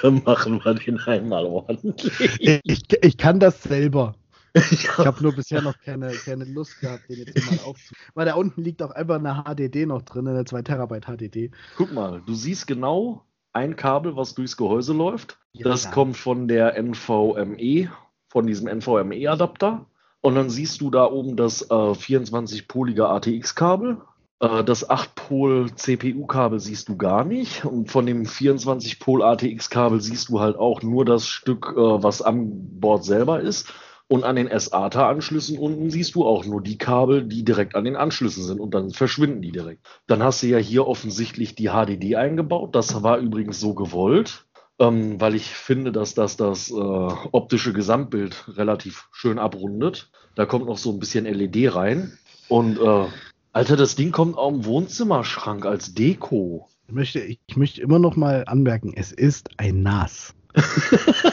B: Dann machen wir den einmal ordentlich.
A: Ich, ich kann das selber. Ich habe nur bisher noch keine, keine Lust gehabt, den jetzt mal aufzunehmen. Weil da unten liegt auch einfach eine HDD noch drin, eine 2 Terabyte HDD.
B: Guck mal, du siehst genau, ein Kabel, was durchs Gehäuse läuft. Ja, das ja. kommt von der NVMe, von diesem NVMe-Adapter. Und dann siehst du da oben das äh, 24-polige ATX-Kabel. Äh, das 8-Pol-CPU-Kabel siehst du gar nicht. Und von dem 24-Pol ATX-Kabel siehst du halt auch nur das Stück, äh, was am Board selber ist. Und an den SATA-Anschlüssen unten siehst du auch nur die Kabel, die direkt an den Anschlüssen sind und dann verschwinden die direkt. Dann hast du ja hier offensichtlich die HDD eingebaut. Das war übrigens so gewollt, ähm, weil ich finde, dass das das äh, optische Gesamtbild relativ schön abrundet. Da kommt noch so ein bisschen LED rein. Und äh, Alter, das Ding kommt auch im Wohnzimmerschrank als Deko.
A: Ich möchte, ich möchte immer noch mal anmerken, es ist ein NAS.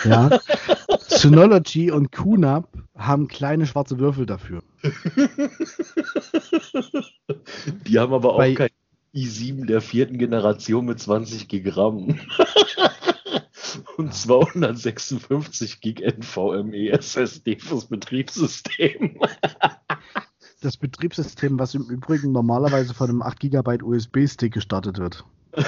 A: Ja. Synology und QNAP haben kleine schwarze Würfel dafür.
B: Die haben aber auch Bei, kein i7 der vierten Generation mit 20 Gigramm. und 256 Gig NVMe SSD fürs Betriebssystem.
A: das Betriebssystem, was im Übrigen normalerweise von einem 8 GB USB-Stick gestartet wird.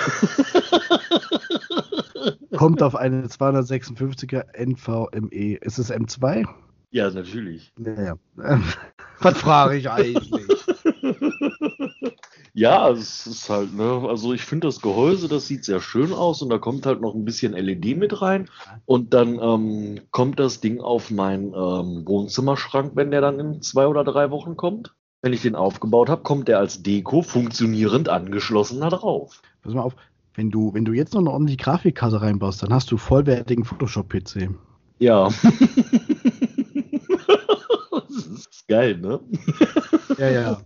A: Kommt auf eine 256er NVMe. Ist es M2?
B: Ja, natürlich.
A: Naja. Was frage ich eigentlich?
B: ja, es ist halt, ne, also ich finde das Gehäuse, das sieht sehr schön aus und da kommt halt noch ein bisschen LED mit rein und dann ähm, kommt das Ding auf meinen ähm, Wohnzimmerschrank, wenn der dann in zwei oder drei Wochen kommt. Wenn ich den aufgebaut habe, kommt der als Deko funktionierend angeschlossen da drauf.
A: Pass mal auf, wenn du, wenn du jetzt noch eine ordentliche Grafikkarte reinbaust, dann hast du vollwertigen Photoshop-PC.
B: Ja. das ist geil, ne?
A: Ja, ja.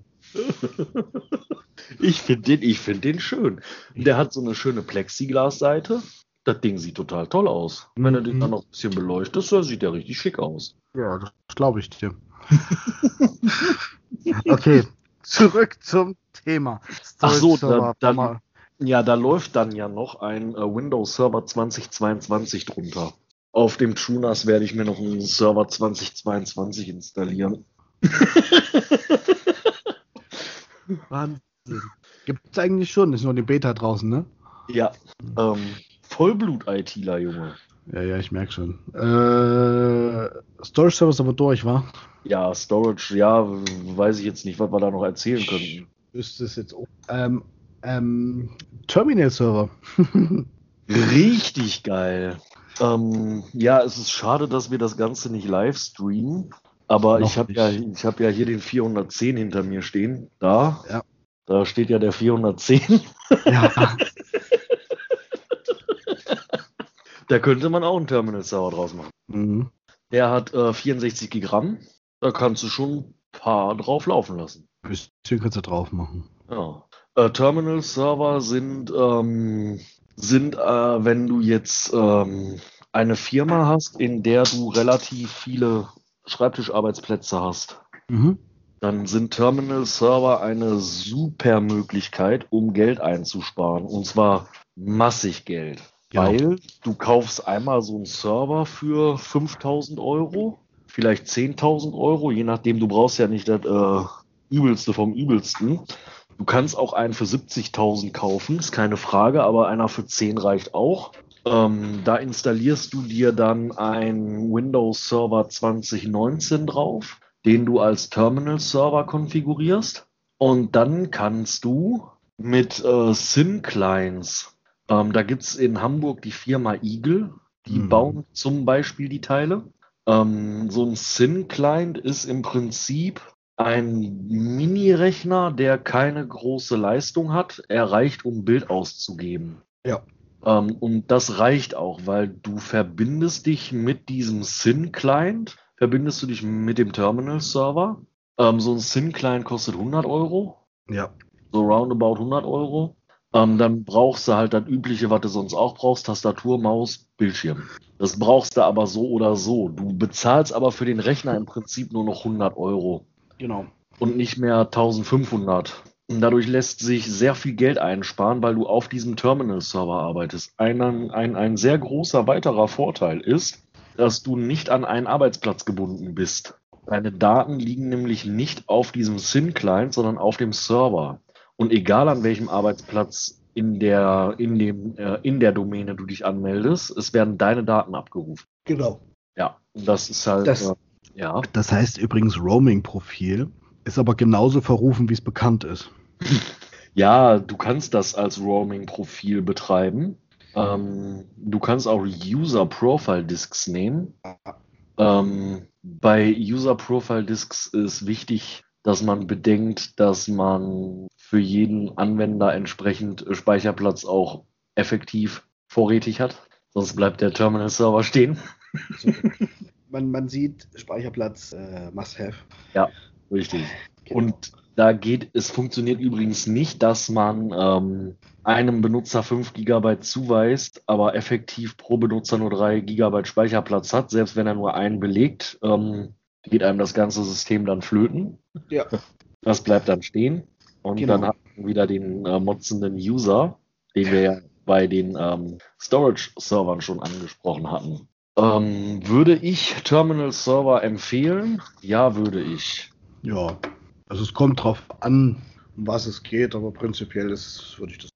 B: Ich finde den, ich find den schön. Der hat so eine schöne Plexiglasseite. Das Ding sieht total toll aus. Und wenn du den
A: Mhm.
B: dann noch ein bisschen beleuchtest, dann sieht der richtig schick aus.
A: Ja, das glaube ich dir. okay, zurück zum Thema.
B: Ach so,
A: Storage-Server,
B: da-
A: mal-
B: Ja, da läuft dann ja noch ein äh, Windows Server 2022 drunter. Auf dem TrueNAS werde ich mir noch einen Server 2022 installieren.
A: Wahnsinn. Gibt es eigentlich schon, ist nur die Beta draußen, ne?
B: Ja, ähm, Vollblut-ITler, Junge.
A: Ja, ja, ich merke schon. Äh, Storage Server ist aber durch, wa?
B: Ja, Storage, ja, weiß ich jetzt nicht, was wir da noch erzählen könnten.
A: Ist es jetzt. Ähm, ähm, Terminal Server.
B: Richtig geil. Ähm, ja, es ist schade, dass wir das Ganze nicht live streamen. Aber
A: Noch
B: ich habe ja, ich hab ja hier den 410 hinter mir stehen. Da.
A: Ja.
B: Da steht ja der 410.
A: ja,
B: Da könnte man auch einen Terminal-Server draus machen.
A: mhm.
B: Der hat äh, 64 Gigramm. Da kannst du schon ein paar drauf laufen lassen.
A: bisschen kannst du drauf machen.
B: Ja. Äh, Terminal-Server sind, ähm, sind äh, wenn du jetzt ähm, eine Firma hast, in der du relativ viele Schreibtischarbeitsplätze hast,
A: Mhm.
B: dann sind Terminal-Server eine super Möglichkeit, um Geld einzusparen. Und zwar massig Geld.
A: Ja.
B: Weil du kaufst einmal so einen Server für 5000 Euro, vielleicht 10.000 Euro, je nachdem, du brauchst ja nicht das äh, Übelste vom Übelsten. Du kannst auch einen für 70.000 kaufen, ist keine Frage, aber einer für 10 reicht auch. Ähm, da installierst du dir dann ein Windows Server 2019 drauf, den du als Terminal-Server konfigurierst. Und dann kannst du mit äh, SYN-Clients, ähm, da gibt es in Hamburg die Firma Eagle, die
A: Mhm.
B: bauen zum Beispiel die Teile. Ähm, so ein SYN-Client ist im Prinzip ein Mini-Rechner, der keine große Leistung hat. Er reicht, um Bild auszugeben.
A: Ja.
B: Ähm, und das reicht auch, weil du verbindest dich mit diesem SYN-Client, verbindest du dich mit dem Terminal-Server. Ähm, so ein SYN-Client kostet 100 Euro,
A: Ja.
B: so roundabout 100 Euro. Ähm, dann brauchst du halt das Übliche, was du sonst auch brauchst, Tastatur, Maus, Bildschirm. Das brauchst du aber so oder so. Du bezahlst aber für den Rechner im Prinzip nur noch 100 Euro
A: Genau.
B: und nicht mehr 1500. Und dadurch lässt sich sehr viel Geld einsparen, weil du auf diesem Terminal-Server arbeitest. Ein, ein, ein sehr großer weiterer Vorteil ist, dass du nicht an einen Arbeitsplatz gebunden bist. Deine Daten liegen nämlich nicht auf diesem SYN-Client, sondern auf dem Server. Und egal an welchem Arbeitsplatz in der, in dem, äh, in der Domäne du dich anmeldest, es werden deine Daten abgerufen.
A: Genau.
B: Ja, und das ist halt,
A: Das-
B: äh, ja.
A: Das heißt übrigens Roaming-Profil, ist aber genauso verrufen, wie es bekannt ist.
B: Ja, du kannst das als Roaming-Profil betreiben. Ähm, du kannst auch User Profile Disks nehmen. Ähm, bei User Profile Disks ist wichtig, dass man bedenkt, dass man für jeden Anwender entsprechend Speicherplatz auch effektiv vorrätig hat. Sonst bleibt der Terminal-Server stehen.
A: Man, man sieht Speicherplatz äh, must have.
B: Richtig. Und da geht, es funktioniert übrigens nicht, dass man ähm, einem Benutzer 5 GB zuweist, aber effektiv pro Benutzer nur 3 GB Speicherplatz hat. Selbst wenn er nur einen belegt, ähm, geht einem das ganze System dann flöten.
A: Ja.
B: Das bleibt dann stehen. Und
A: Genau.
B: dann hat man wieder den äh, motzenden User, den wir ja bei den ähm, Storage-Servern schon angesprochen hatten. Ähm, würde ich Terminal-Server empfehlen? Ja, würde ich.
A: Ja. Also es kommt drauf an, um was es geht, aber prinzipiell ist, würde ich das.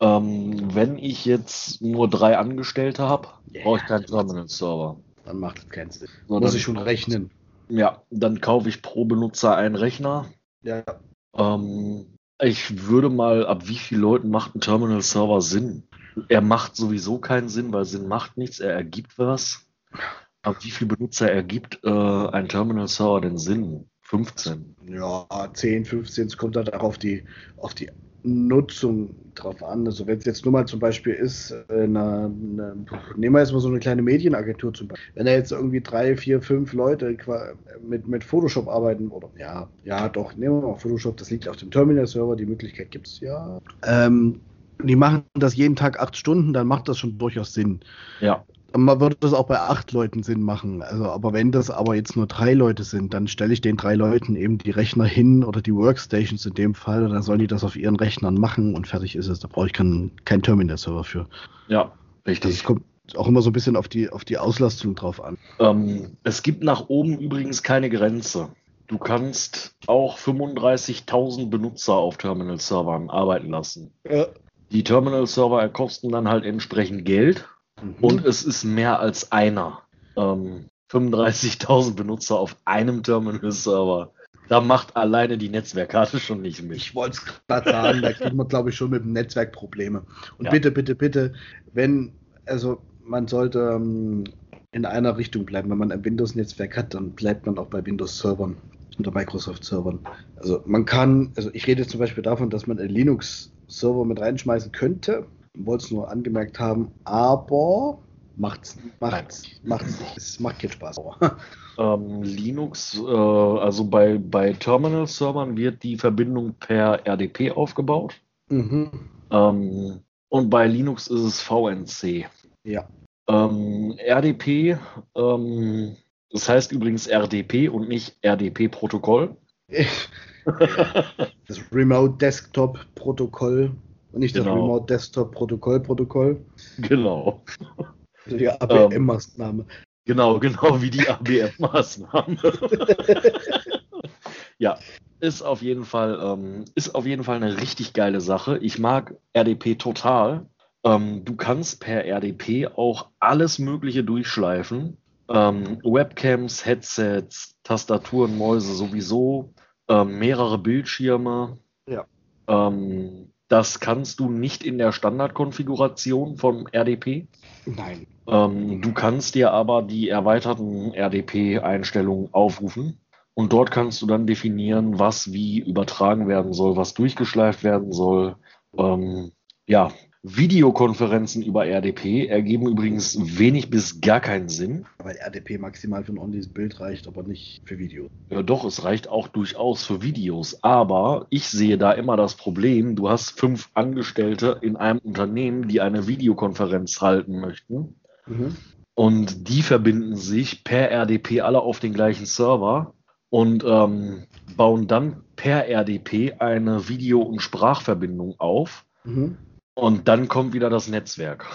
B: Ähm, wenn ich jetzt nur drei Angestellte habe,
A: Ja.
B: brauche ich keinen Terminal-Server.
A: Dann macht es keinen Sinn.
B: So,
A: Muss ich schon rechnen.
B: Ja, dann kaufe ich pro Benutzer einen Rechner.
A: Ja.
B: Ähm, ich würde mal, ab wie vielen Leuten macht ein Terminal-Server Sinn? Er macht sowieso keinen Sinn, weil Sinn macht nichts, er ergibt was. Ab wie viele Benutzer ergibt äh, ein Terminal-Server denn Sinn? 15.
A: Ja, 10, 15, es kommt halt auch auf die, auf die Nutzung drauf an. Also wenn es jetzt nur mal zum Beispiel ist, äh, eine, eine, nehmen wir jetzt mal so eine kleine Medienagentur zum Beispiel. Wenn da jetzt irgendwie drei, vier, fünf Leute mit, mit Photoshop arbeiten, oder ja, ja doch, nehmen wir mal Photoshop, das liegt auf dem Terminal-Server, die Möglichkeit gibt es ja. Ähm, die machen das jeden Tag acht Stunden, dann macht das schon durchaus Sinn.
B: Ja.
A: Man würde das auch bei acht Leuten Sinn machen. Also, aber wenn das aber jetzt nur drei Leute sind, dann stelle ich den drei Leuten eben die Rechner hin oder die Workstations in dem Fall, und dann sollen die das auf ihren Rechnern machen und fertig ist es. Da brauche ich keinen kein Terminal-Server für.
B: Ja, richtig.
A: Das kommt auch immer so ein bisschen auf die, auf die Auslastung drauf an.
B: Ähm, es gibt nach oben übrigens keine Grenze. Du kannst auch 35.000 Benutzer auf Terminal-Servern arbeiten lassen. Ja. Die Terminal-Server kosten dann halt entsprechend Geld Mhm. Und es ist mehr als einer. Ähm, 35.000 Benutzer auf einem Terminal-Server. Da macht alleine die Netzwerkkarte schon nicht mit.
A: Ich wollte es gerade sagen, da kriegt man, glaube ich, schon mit dem Netzwerk Probleme. Und ja. bitte, bitte, bitte, wenn, also man sollte ähm, in einer Richtung bleiben. Wenn man ein Windows-Netzwerk hat, dann bleibt man auch bei Windows-Servern unter Microsoft-Servern. Also man kann, also ich rede zum Beispiel davon, dass man einen Linux-Server mit reinschmeißen könnte, wollte es nur angemerkt haben, aber macht's, macht's, macht's nicht. Es macht keinen Spaß.
B: Ähm, Linux, äh, also bei, bei Terminal-Servern wird die Verbindung per RDP aufgebaut. Mhm. Ähm, und bei Linux ist es VNC.
A: Ja.
B: Ähm, RDP, ähm, das heißt übrigens RDP und nicht RDP-Protokoll.
A: das Remote Desktop Protokoll und nicht genau. das Remote Desktop Protokoll Protokoll.
B: Genau.
A: Die ABM-Maßnahme.
B: Genau, genau wie die ABM-Maßnahme. ja, ist auf jeden Fall, ähm, ist auf jeden Fall eine richtig geile Sache. Ich mag RDP total. Ähm, du kannst per RDP auch alles Mögliche durchschleifen. Ähm, Webcams, Headsets, Tastaturen, Mäuse sowieso, ähm, mehrere Bildschirme.
A: Ja.
B: Ähm, das kannst du nicht in der Standardkonfiguration vom RDP.
A: Nein.
B: Ähm, du kannst dir aber die erweiterten RDP-Einstellungen aufrufen und dort kannst du dann definieren, was wie übertragen werden soll, was durchgeschleift werden soll. Ähm, ja, Videokonferenzen über RDP ergeben übrigens wenig bis gar keinen Sinn.
A: Weil RDP maximal für ein On-Bild reicht, aber nicht für Videos.
B: Ja, doch, es reicht auch durchaus für Videos. Aber ich sehe da immer das Problem, du hast fünf Angestellte in einem Unternehmen, die eine Videokonferenz halten möchten. Mhm. Und die verbinden sich per RDP alle auf den gleichen Server und ähm, bauen dann per RDP eine Video- und Sprachverbindung auf. Mhm und dann kommt wieder das Netzwerk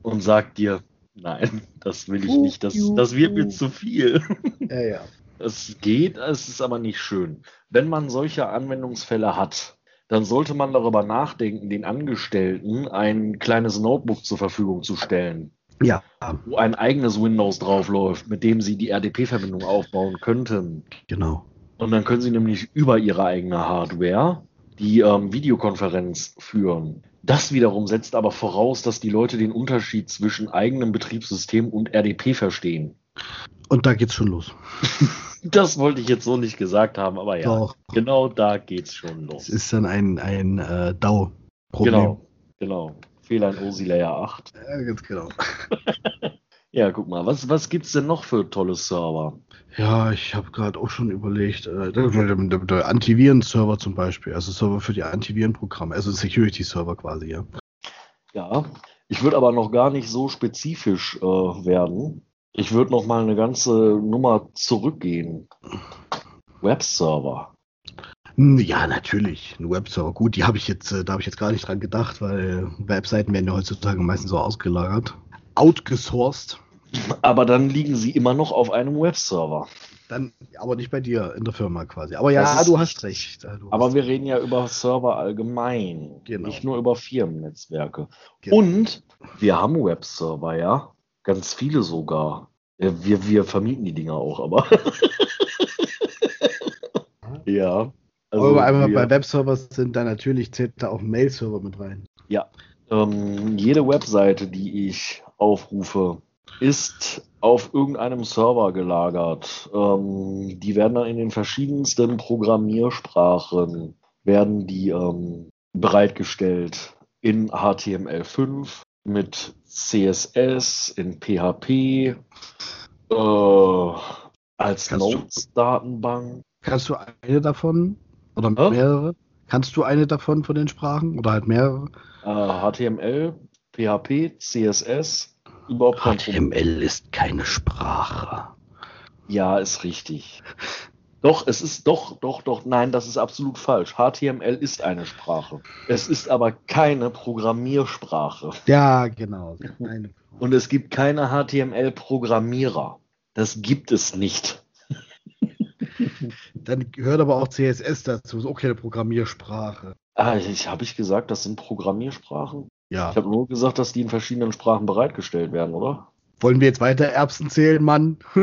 B: und sagt dir, nein, das will ich nicht, das, das wird mir zu viel.
A: Ja, ja.
B: Es geht, es ist aber nicht schön. Wenn man solche Anwendungsfälle hat, dann sollte man darüber nachdenken, den Angestellten ein kleines Notebook zur Verfügung zu stellen.
A: Ja.
B: Wo ein eigenes Windows draufläuft, mit dem sie die RDP-Verbindung aufbauen könnten.
A: Genau.
B: Und dann können sie nämlich über ihre eigene Hardware die ähm, Videokonferenz führen. Das wiederum setzt aber voraus, dass die Leute den Unterschied zwischen eigenem Betriebssystem und RDP verstehen.
A: Und da geht's schon los.
B: das wollte ich jetzt so nicht gesagt haben, aber ja, Doch. genau da geht's schon los.
A: Es ist dann ein, ein äh,
B: DAO-Problem. Genau, genau. Fehler in OSI Layer 8.
A: Ja, ganz genau.
B: ja, guck mal, was, was gibt's denn noch für tolle Server?
A: Ja, ich habe gerade auch schon überlegt, äh, der, der Antiviren-Server zum Beispiel, also Server für die Antivirenprogramme, also Security-Server quasi, ja.
B: Ja, ich würde aber noch gar nicht so spezifisch äh, werden. Ich würde noch mal eine ganze Nummer zurückgehen. Webserver.
A: Hm, ja, natürlich. Ein Webserver. Gut, die habe ich jetzt, äh, da habe ich jetzt gar nicht dran gedacht, weil Webseiten werden ja heutzutage meistens so ausgelagert. Outgesourced.
B: Aber dann liegen sie immer noch auf einem Webserver.
A: Dann, aber nicht bei dir in der Firma quasi. Aber ja, du hast recht. Du
B: aber
A: hast
B: wir reden ja über Server allgemein,
A: genau.
B: nicht nur über Firmennetzwerke. Genau. Und wir haben Webserver, ja. Ganz viele sogar. Wir, wir vermieten die Dinger auch, aber. ja.
A: Also aber einmal bei Webservers sind da natürlich zählt da auch Mail-Server mit rein.
B: Ja. Ähm, jede Webseite, die ich aufrufe, ist auf irgendeinem Server gelagert. Ähm, die werden dann in den verschiedensten Programmiersprachen werden die ähm, bereitgestellt in HTML5 mit CSS, in PHP, äh, als Notes-Datenbank.
A: Kannst du eine davon oder mehrere? Kannst du eine davon von den Sprachen oder halt mehrere?
B: Äh, HTML, PHP, CSS, überhaupt
A: kein HTML ist keine Sprache.
B: Ja, ist richtig. Doch, es ist doch, doch, doch, nein, das ist absolut falsch. HTML ist eine Sprache. Es ist aber keine Programmiersprache.
A: Ja, genau.
B: Und es gibt keine HTML-Programmierer. Das gibt es nicht.
A: Dann gehört aber auch CSS dazu. Ist auch keine Programmiersprache.
B: Ah, ich, habe ich gesagt, das sind Programmiersprachen?
A: Ja.
B: Ich habe nur gesagt, dass die in verschiedenen Sprachen bereitgestellt werden, oder?
A: Wollen wir jetzt weiter Erbsen zählen, Mann?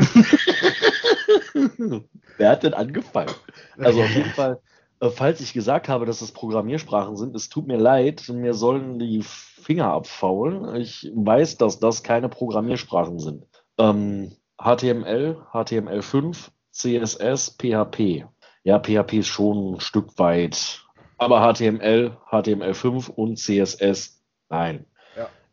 B: Wer hat denn angefangen? Also auf jeden Fall, äh, falls ich gesagt habe, dass es Programmiersprachen sind, es tut mir leid, mir sollen die Finger abfaulen. Ich weiß, dass das keine Programmiersprachen sind. Ähm, HTML, HTML5, CSS, PHP. Ja, PHP ist schon ein Stück weit. Aber HTML, HTML5 und CSS, nein.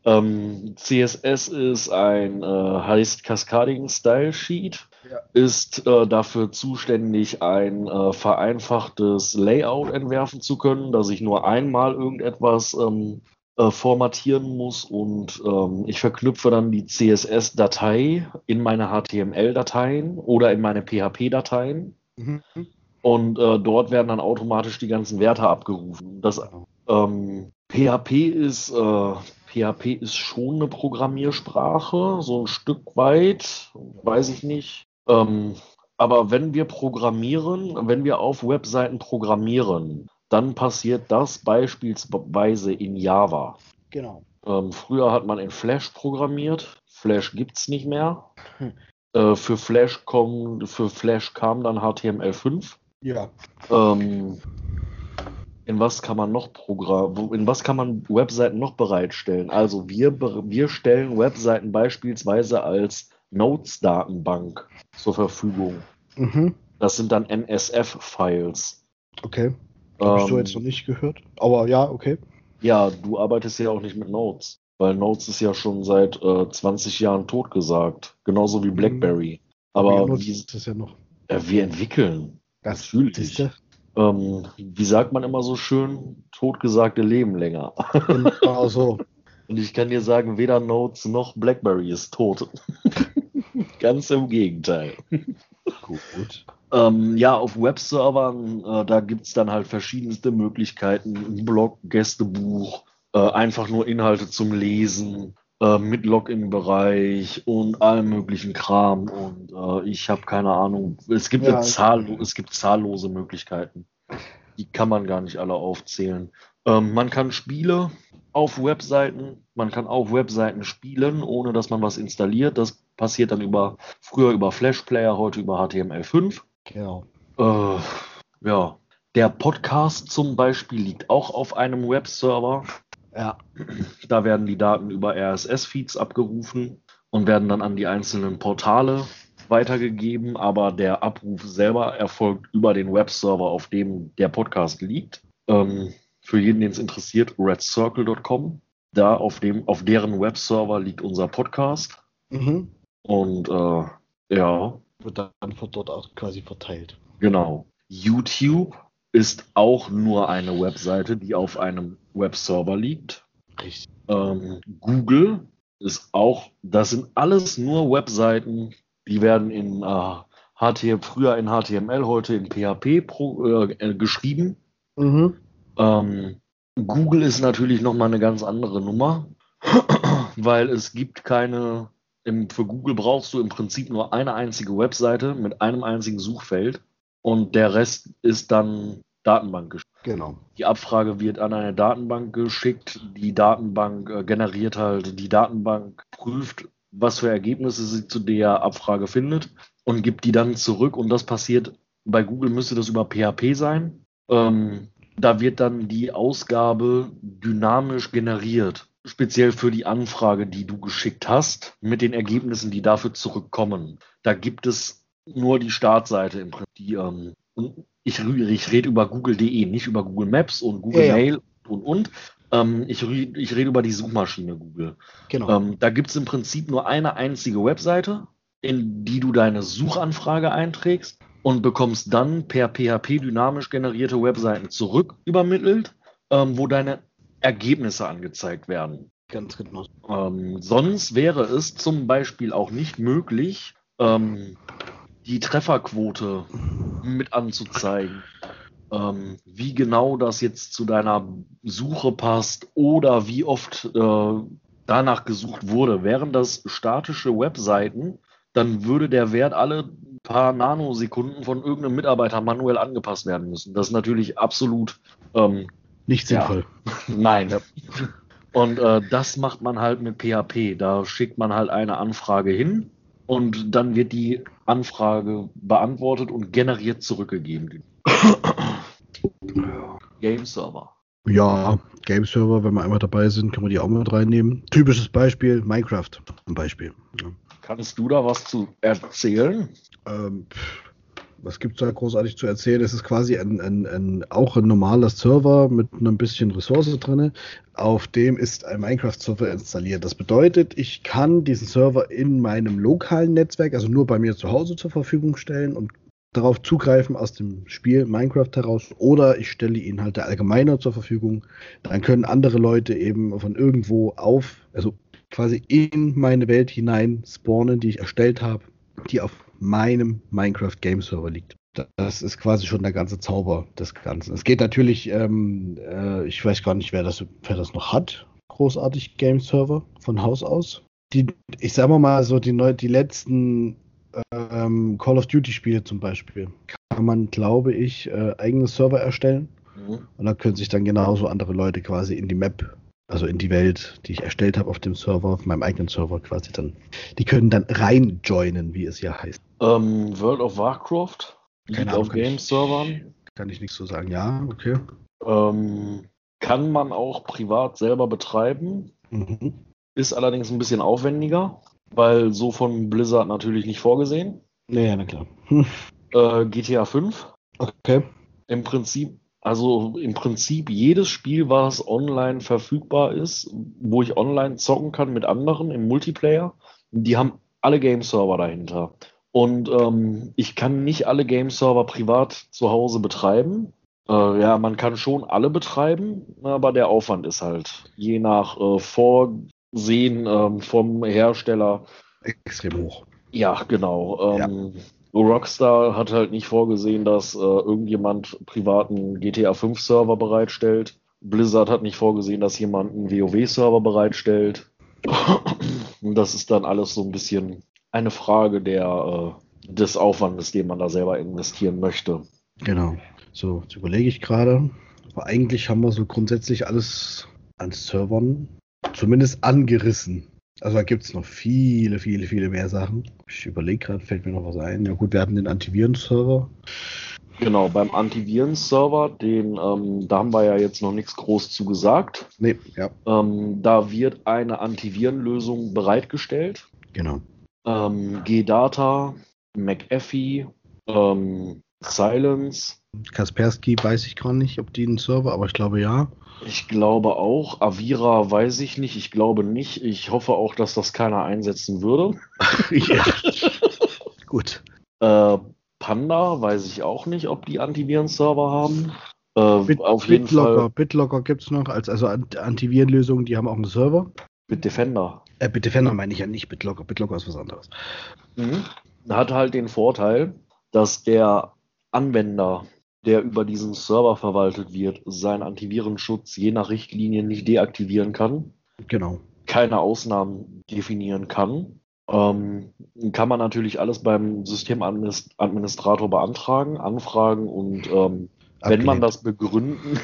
B: Ähm, CSS ist ein, äh, heißt Cascading Style Sheet, ja. ist äh, dafür zuständig, ein äh, vereinfachtes Layout entwerfen zu können, dass ich nur einmal irgendetwas ähm, äh, formatieren muss und ähm, ich verknüpfe dann die CSS-Datei in meine HTML-Dateien oder in meine PHP-Dateien. Mhm. Und äh, dort werden dann automatisch die ganzen Werte abgerufen. Das ähm, PHP ist äh, PHP ist schon eine Programmiersprache, so ein Stück weit, weiß ich nicht. Ähm, aber wenn wir programmieren, wenn wir auf Webseiten programmieren, dann passiert das beispielsweise in Java.
A: Genau.
B: Ähm, früher hat man in Flash programmiert. Flash gibt es nicht mehr. Hm. Äh, für, Flash komm, für Flash kam dann HTML5.
A: Ja.
B: Ähm, in was kann man noch Programm, in was kann man Webseiten noch bereitstellen? Also wir, wir stellen Webseiten beispielsweise als Notes-Datenbank zur Verfügung. Mhm. Das sind dann NSF-Files.
A: Okay. Habe ähm, ich so jetzt noch nicht gehört. Aber ja, okay.
B: Ja, du arbeitest ja auch nicht mit Notes, weil Notes ist ja schon seit äh, 20 Jahren totgesagt. Genauso wie mhm. BlackBerry. Aber
A: wie, ist das ja noch?
B: Äh, wir entwickeln.
A: Das
B: ähm, wie sagt man immer so schön, totgesagte leben länger.
A: Genau so.
B: Und ich kann dir sagen, weder Notes noch BlackBerry ist tot. Ganz im Gegenteil.
A: Gut.
B: Ähm, ja, auf Webservern, äh, da gibt es dann halt verschiedenste Möglichkeiten. Blog, Gästebuch, äh, einfach nur Inhalte zum Lesen, äh, mit Login-Bereich und allem möglichen Kram. Und äh, ich habe keine Ahnung. Es gibt, ja, zahllo es gibt zahllose Möglichkeiten. Die kann man gar nicht alle aufzählen. Ähm, man kann Spiele auf Webseiten, man kann auf Webseiten spielen, ohne dass man was installiert. Das passiert dann über früher über Flash Player, heute über HTML5.
A: Genau.
B: Äh, ja. Der Podcast zum Beispiel liegt auch auf einem Webserver.
A: Ja.
B: Da werden die Daten über RSS-Feeds abgerufen und werden dann an die einzelnen Portale weitergegeben, aber der Abruf selber erfolgt über den Webserver, auf dem der Podcast liegt. Ähm, für jeden, den es interessiert, redcircle.com. Da auf dem, auf deren Webserver liegt unser Podcast. Mhm. Und äh, ja.
A: Wird dann von dort auch quasi verteilt.
B: Genau. YouTube ist auch nur eine Webseite, die auf einem Webserver liegt.
A: Richtig.
B: Ähm, Google ist auch, das sind alles nur Webseiten, die werden in äh, HTML, früher in HTML, heute in PHP pro, äh, geschrieben. Mhm. Ähm, Google ist natürlich nochmal eine ganz andere Nummer, weil es gibt keine, im, für Google brauchst du im Prinzip nur eine einzige Webseite mit einem einzigen Suchfeld und der Rest ist dann Datenbank geschickt.
A: Genau.
B: Die Abfrage wird an eine Datenbank geschickt. Die Datenbank äh, generiert halt, die Datenbank prüft, was für Ergebnisse sie zu der Abfrage findet und gibt die dann zurück. Und das passiert bei Google müsste das über PHP sein. Ähm, da wird dann die Ausgabe dynamisch generiert. speziell für die Anfrage, die du geschickt hast, mit den Ergebnissen, die dafür zurückkommen. Da gibt es nur die Startseite im Prinzip. Die, ähm, ich, ich rede über google.de, nicht über Google Maps und Google ja, ja. Mail und und. Ähm, ich, ich rede über die Suchmaschine Google. Genau. Ähm, da gibt es im Prinzip nur eine einzige Webseite, in die du deine Suchanfrage einträgst und bekommst dann per PHP dynamisch generierte Webseiten zurück übermittelt, ähm, wo deine Ergebnisse angezeigt werden.
A: Ganz genau.
B: Ähm, sonst wäre es zum Beispiel auch nicht möglich, ähm, die Trefferquote mit anzuzeigen. Ähm, wie genau das jetzt zu deiner Suche passt oder wie oft äh, danach gesucht wurde. Wären das statische Webseiten, dann würde der Wert alle paar Nanosekunden von irgendeinem Mitarbeiter manuell angepasst werden müssen. Das ist natürlich absolut ähm,
A: nicht sinnvoll.
B: Ja. Nein. Und äh, das macht man halt mit PHP. Da schickt man halt eine Anfrage hin und dann wird die Anfrage beantwortet und generiert zurückgegeben. Game Server.
A: Ja, Game Server, wenn wir einmal dabei sind, können wir die auch mit reinnehmen. Typisches Beispiel, Minecraft zum Beispiel. Ja.
B: Kannst du da was zu erzählen?
A: Ähm, was gibt es da großartig zu erzählen? Es ist quasi ein, ein, ein, auch ein normaler Server mit einem bisschen Ressource drin. Auf dem ist ein Minecraft-Server installiert. Das bedeutet, ich kann diesen Server in meinem lokalen Netzwerk, also nur bei mir zu Hause zur Verfügung stellen und darauf zugreifen aus dem Spiel Minecraft heraus oder ich stelle ihn halt der Allgemeiner zur Verfügung. Dann können andere Leute eben von irgendwo auf, also quasi in meine Welt hinein spawnen, die ich erstellt habe, die auf meinem Minecraft Game Server liegt. Das ist quasi schon der ganze Zauber des Ganzen. Es geht natürlich, ähm, äh, ich weiß gar nicht, wer das, wer das noch hat, großartig Game Server von Haus aus. Die, ich sag mal so, die, neu, die letzten ähm, Call of Duty Spiele zum Beispiel, kann man, glaube ich, äh, eigene Server erstellen. Mhm. Und da können sich dann genauso andere Leute quasi in die Map also in die Welt, die ich erstellt habe auf dem Server, auf meinem eigenen Server quasi dann. Die können dann reinjoinen, wie es ja heißt.
B: Ähm, World of Warcraft
A: liegt auf Game-Servern. Kann ich nichts so sagen. Ja, okay.
B: Ähm, kann man auch privat selber betreiben. Mhm. Ist allerdings ein bisschen aufwendiger, weil so von Blizzard natürlich nicht vorgesehen.
A: Naja, na klar.
B: Äh, GTA 5.
A: Okay.
B: Im Prinzip also im Prinzip jedes Spiel, was online verfügbar ist, wo ich online zocken kann mit anderen im Multiplayer, die haben alle Game-Server dahinter. Und ähm, ich kann nicht alle Game-Server privat zu Hause betreiben. Äh, ja, man kann schon alle betreiben, aber der Aufwand ist halt je nach äh, Vorsehen äh, vom Hersteller
A: extrem hoch.
B: Ja, genau. Ähm, ja. Rockstar hat halt nicht vorgesehen, dass äh, irgendjemand privaten GTA 5 Server bereitstellt. Blizzard hat nicht vorgesehen, dass jemand einen WoW-Server bereitstellt. Und das ist dann alles so ein bisschen eine Frage der, äh, des Aufwandes, den man da selber investieren möchte.
A: Genau. So, jetzt überlege ich gerade. Aber eigentlich haben wir so grundsätzlich alles an Servern zumindest angerissen. Also da gibt es noch viele, viele, viele mehr Sachen. Ich überlege gerade, fällt mir noch was ein. Ja gut, wir hatten den Antivirenserver.
B: Genau, beim Antivirenserver, den, ähm, da haben wir ja jetzt noch nichts groß zu gesagt.
A: Nee, ja.
B: Ähm, da wird eine Antivirenlösung bereitgestellt.
A: Genau.
B: Ähm, G-Data, McAfee, ähm, Silence.
A: Kaspersky weiß ich gar nicht, ob die einen Server, aber ich glaube ja.
B: Ich glaube auch. Avira weiß ich nicht. Ich glaube nicht. Ich hoffe auch, dass das keiner einsetzen würde.
A: ja. Gut.
B: Äh, Panda weiß ich auch nicht, ob die Antiviren-Server haben.
A: Äh, Bit, auf jeden BitLocker, Fall. BitLocker gibt es noch, als also Antivirenlösungen, die haben auch einen Server.
B: Bitdefender.
A: Äh, Bitdefender meine ich ja nicht BitLocker. BitLocker ist was anderes.
B: Mhm. Hat halt den Vorteil, dass der Anwender der über diesen Server verwaltet wird, seinen Antivirenschutz je nach Richtlinien nicht deaktivieren kann.
A: Genau.
B: Keine Ausnahmen definieren kann. Ähm, kann man natürlich alles beim Systemadministrator beantragen, anfragen und ähm, wenn man das begründen,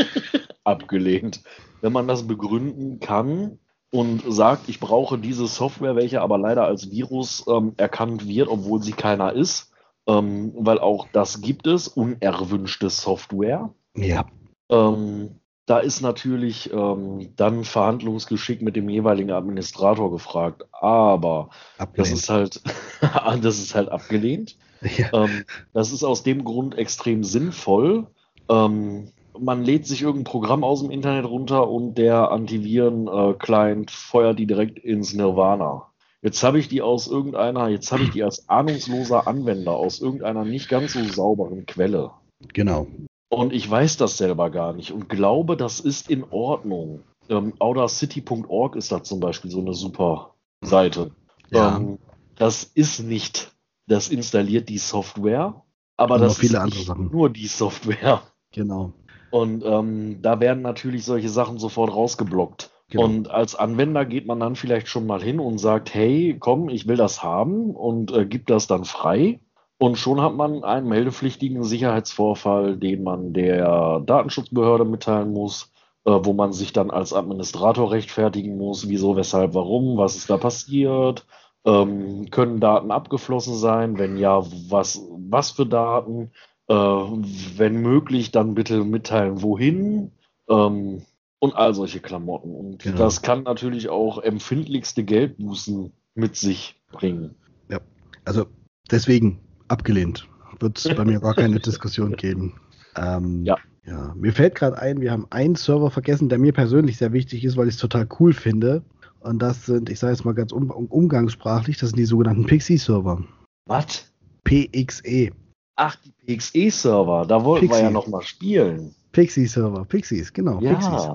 B: abgelehnt, wenn man das begründen kann und sagt, ich brauche diese Software, welche aber leider als Virus ähm, erkannt wird, obwohl sie keiner ist, ähm, weil auch das gibt es, unerwünschte Software.
A: Ja.
B: Ähm, da ist natürlich ähm, dann Verhandlungsgeschick mit dem jeweiligen Administrator gefragt. Aber abgelehnt. das ist halt, das ist halt abgelehnt. Ja. Ähm, das ist aus dem Grund extrem sinnvoll. Ähm, man lädt sich irgendein Programm aus dem Internet runter und der Antiviren-Client äh, feuert die direkt ins Nirvana. Jetzt habe ich die aus irgendeiner, jetzt habe ich die als ahnungsloser Anwender aus irgendeiner nicht ganz so sauberen Quelle.
A: Genau.
B: Und ich weiß das selber gar nicht und glaube, das ist in Ordnung. Ähm, OuterCity.org ist da zum Beispiel so eine super Seite. Ja. Ähm, das ist nicht, das installiert die Software, aber und das
A: ist nicht Sachen.
B: nur die Software.
A: Genau.
B: Und ähm, da werden natürlich solche Sachen sofort rausgeblockt. Genau. Und als Anwender geht man dann vielleicht schon mal hin und sagt, hey, komm, ich will das haben und äh, gibt das dann frei. Und schon hat man einen meldepflichtigen Sicherheitsvorfall, den man der Datenschutzbehörde mitteilen muss, äh, wo man sich dann als Administrator rechtfertigen muss, wieso, weshalb, warum, was ist da passiert. Ähm, können Daten abgeflossen sein? Wenn ja, was, was für Daten? Äh, wenn möglich, dann bitte mitteilen, wohin. Ähm, und all solche Klamotten. Und genau. das kann natürlich auch empfindlichste Geldbußen mit sich bringen.
A: Ja, also deswegen abgelehnt. Wird es bei mir gar keine Diskussion geben. Ähm, ja. ja. Mir fällt gerade ein, wir haben einen Server vergessen, der mir persönlich sehr wichtig ist, weil ich es total cool finde. Und das sind, ich sage es mal ganz um, umgangssprachlich, das sind die sogenannten Pixie-Server.
B: Was?
A: PXE.
B: Ach, die PXE-Server, da wollten Pixie. wir ja noch mal spielen.
A: Pixie-Server, Pixies, genau.
B: Ja.
A: Pixies.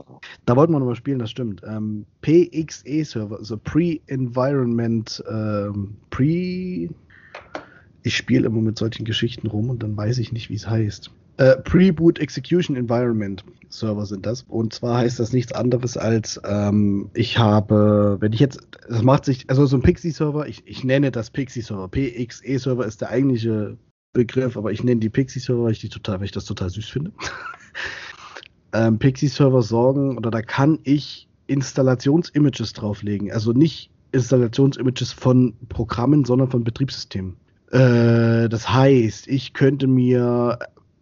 A: Da wollten wir nochmal spielen, das stimmt. Ähm, PXE-Server, also Pre-Environment, ähm, Pre. Ich spiele immer mit solchen Geschichten rum und dann weiß ich nicht, wie es heißt. Äh, Pre-Boot Execution Environment Server sind das. Und zwar heißt das nichts anderes als, ähm, ich habe, wenn ich jetzt, das macht sich, also so ein Pixie-Server, ich, ich nenne das Pixie-Server. PXE-Server ist der eigentliche Begriff, aber ich nenne die Pixie-Server, weil ich die total, weil ich das total süß finde. ähm, Pixie-Server sorgen, oder da kann ich Installations-Images drauflegen. Also nicht Installations-Images von Programmen, sondern von Betriebssystemen. Äh, das heißt, ich könnte mir,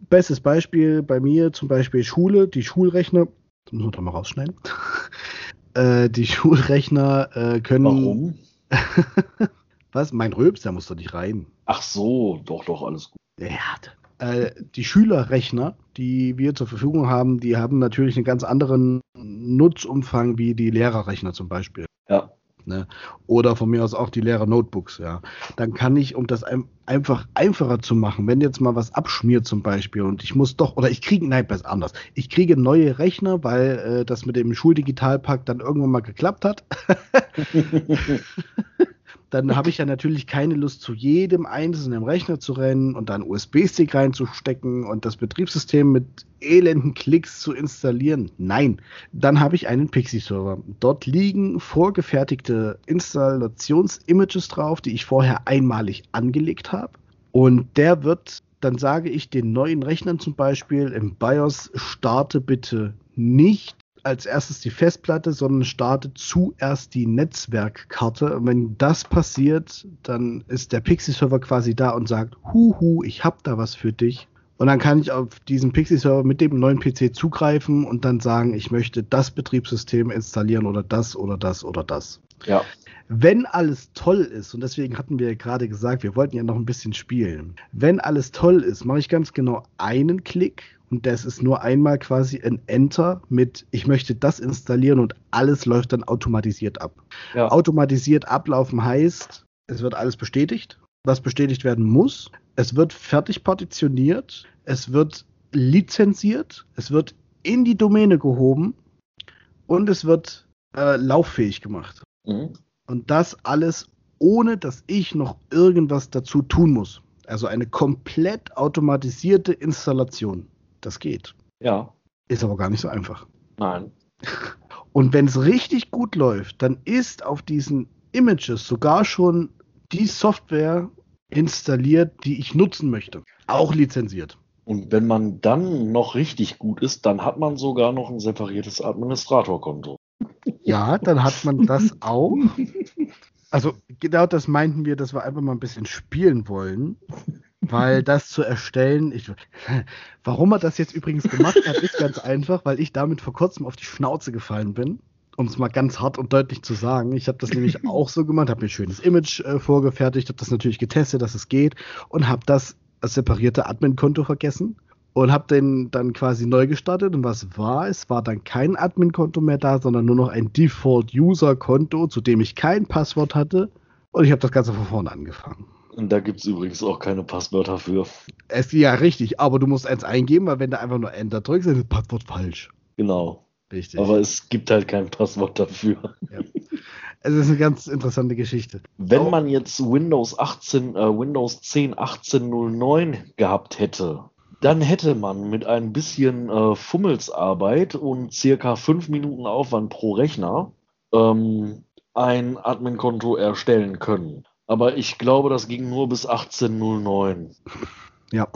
A: bestes Beispiel bei mir zum Beispiel Schule, die Schulrechner, das muss man doch mal rausschneiden. äh, die Schulrechner äh, können.
B: Warum?
A: Was? Mein Röps, der muss doch nicht rein.
B: Ach so, doch, doch, alles gut.
A: Ja, äh, die Schülerrechner, die wir zur Verfügung haben, die haben natürlich einen ganz anderen Nutzumfang wie die Lehrerrechner zum Beispiel.
B: Ja.
A: Ne? Oder von mir aus auch die Lehrer-Notebooks, ja. Dann kann ich, um das ein, einfach einfacher zu machen, wenn jetzt mal was abschmiert zum Beispiel und ich muss doch, oder ich kriege, nein, besser anders, ich kriege neue Rechner, weil äh, das mit dem Schuldigitalpakt dann irgendwann mal geklappt hat. dann habe ich ja natürlich keine Lust, zu jedem einzelnen Rechner zu rennen und dann USB-Stick reinzustecken und das Betriebssystem mit elenden Klicks zu installieren. Nein, dann habe ich einen Pixie-Server. Dort liegen vorgefertigte Installations-Images drauf, die ich vorher einmalig angelegt habe. Und der wird, dann sage ich den neuen Rechnern zum Beispiel im BIOS, starte bitte nicht als erstes die Festplatte, sondern startet zuerst die Netzwerkkarte. Und wenn das passiert, dann ist der Pixie-Server quasi da und sagt, huhu, ich hab da was für dich. Und dann kann ich auf diesen Pixie-Server mit dem neuen PC zugreifen und dann sagen, ich möchte das Betriebssystem installieren oder das oder das oder das.
B: Ja.
A: Wenn alles toll ist, und deswegen hatten wir ja gerade gesagt, wir wollten ja noch ein bisschen spielen. Wenn alles toll ist, mache ich ganz genau einen Klick und das ist nur einmal quasi ein Enter mit, ich möchte das installieren und alles läuft dann automatisiert ab. Ja. Automatisiert ablaufen heißt, es wird alles bestätigt, was bestätigt werden muss. Es wird fertig partitioniert, es wird lizenziert, es wird in die Domäne gehoben und es wird äh, lauffähig gemacht. Mhm. Und das alles ohne, dass ich noch irgendwas dazu tun muss. Also eine komplett automatisierte Installation. Das geht.
B: Ja.
A: Ist aber gar nicht so einfach.
B: Nein.
A: Und wenn es richtig gut läuft, dann ist auf diesen Images sogar schon die Software installiert, die ich nutzen möchte. Auch lizenziert.
B: Und wenn man dann noch richtig gut ist, dann hat man sogar noch ein separiertes Administratorkonto.
A: Ja, dann hat man das auch. Also genau das meinten wir, dass wir einfach mal ein bisschen spielen wollen weil das zu erstellen, ich, warum er das jetzt übrigens gemacht hat, ist ganz einfach, weil ich damit vor kurzem auf die Schnauze gefallen bin. Um es mal ganz hart und deutlich zu sagen. Ich habe das nämlich auch so gemacht, habe mir ein schönes Image äh, vorgefertigt, habe das natürlich getestet, dass es geht und habe das separierte Admin-Konto vergessen und habe den dann quasi neu gestartet. Und was war? Es war dann kein Admin-Konto mehr da, sondern nur noch ein Default-User-Konto, zu dem ich kein Passwort hatte. Und ich habe das Ganze von vorne angefangen.
B: Und da gibt es übrigens auch keine Passwörter für.
A: Es, ja, richtig, aber du musst eins eingeben, weil wenn du einfach nur Enter drückst, ist das Passwort falsch.
B: Genau. Richtig. Aber es gibt halt kein Passwort dafür. Ja.
A: Es ist eine ganz interessante Geschichte.
B: Wenn man jetzt Windows 18, äh, Windows 10 1809 gehabt hätte, dann hätte man mit ein bisschen äh, Fummelsarbeit und circa fünf Minuten Aufwand pro Rechner ähm, ein Admin-Konto erstellen können. Aber ich glaube, das ging nur bis 1809.
A: Ja,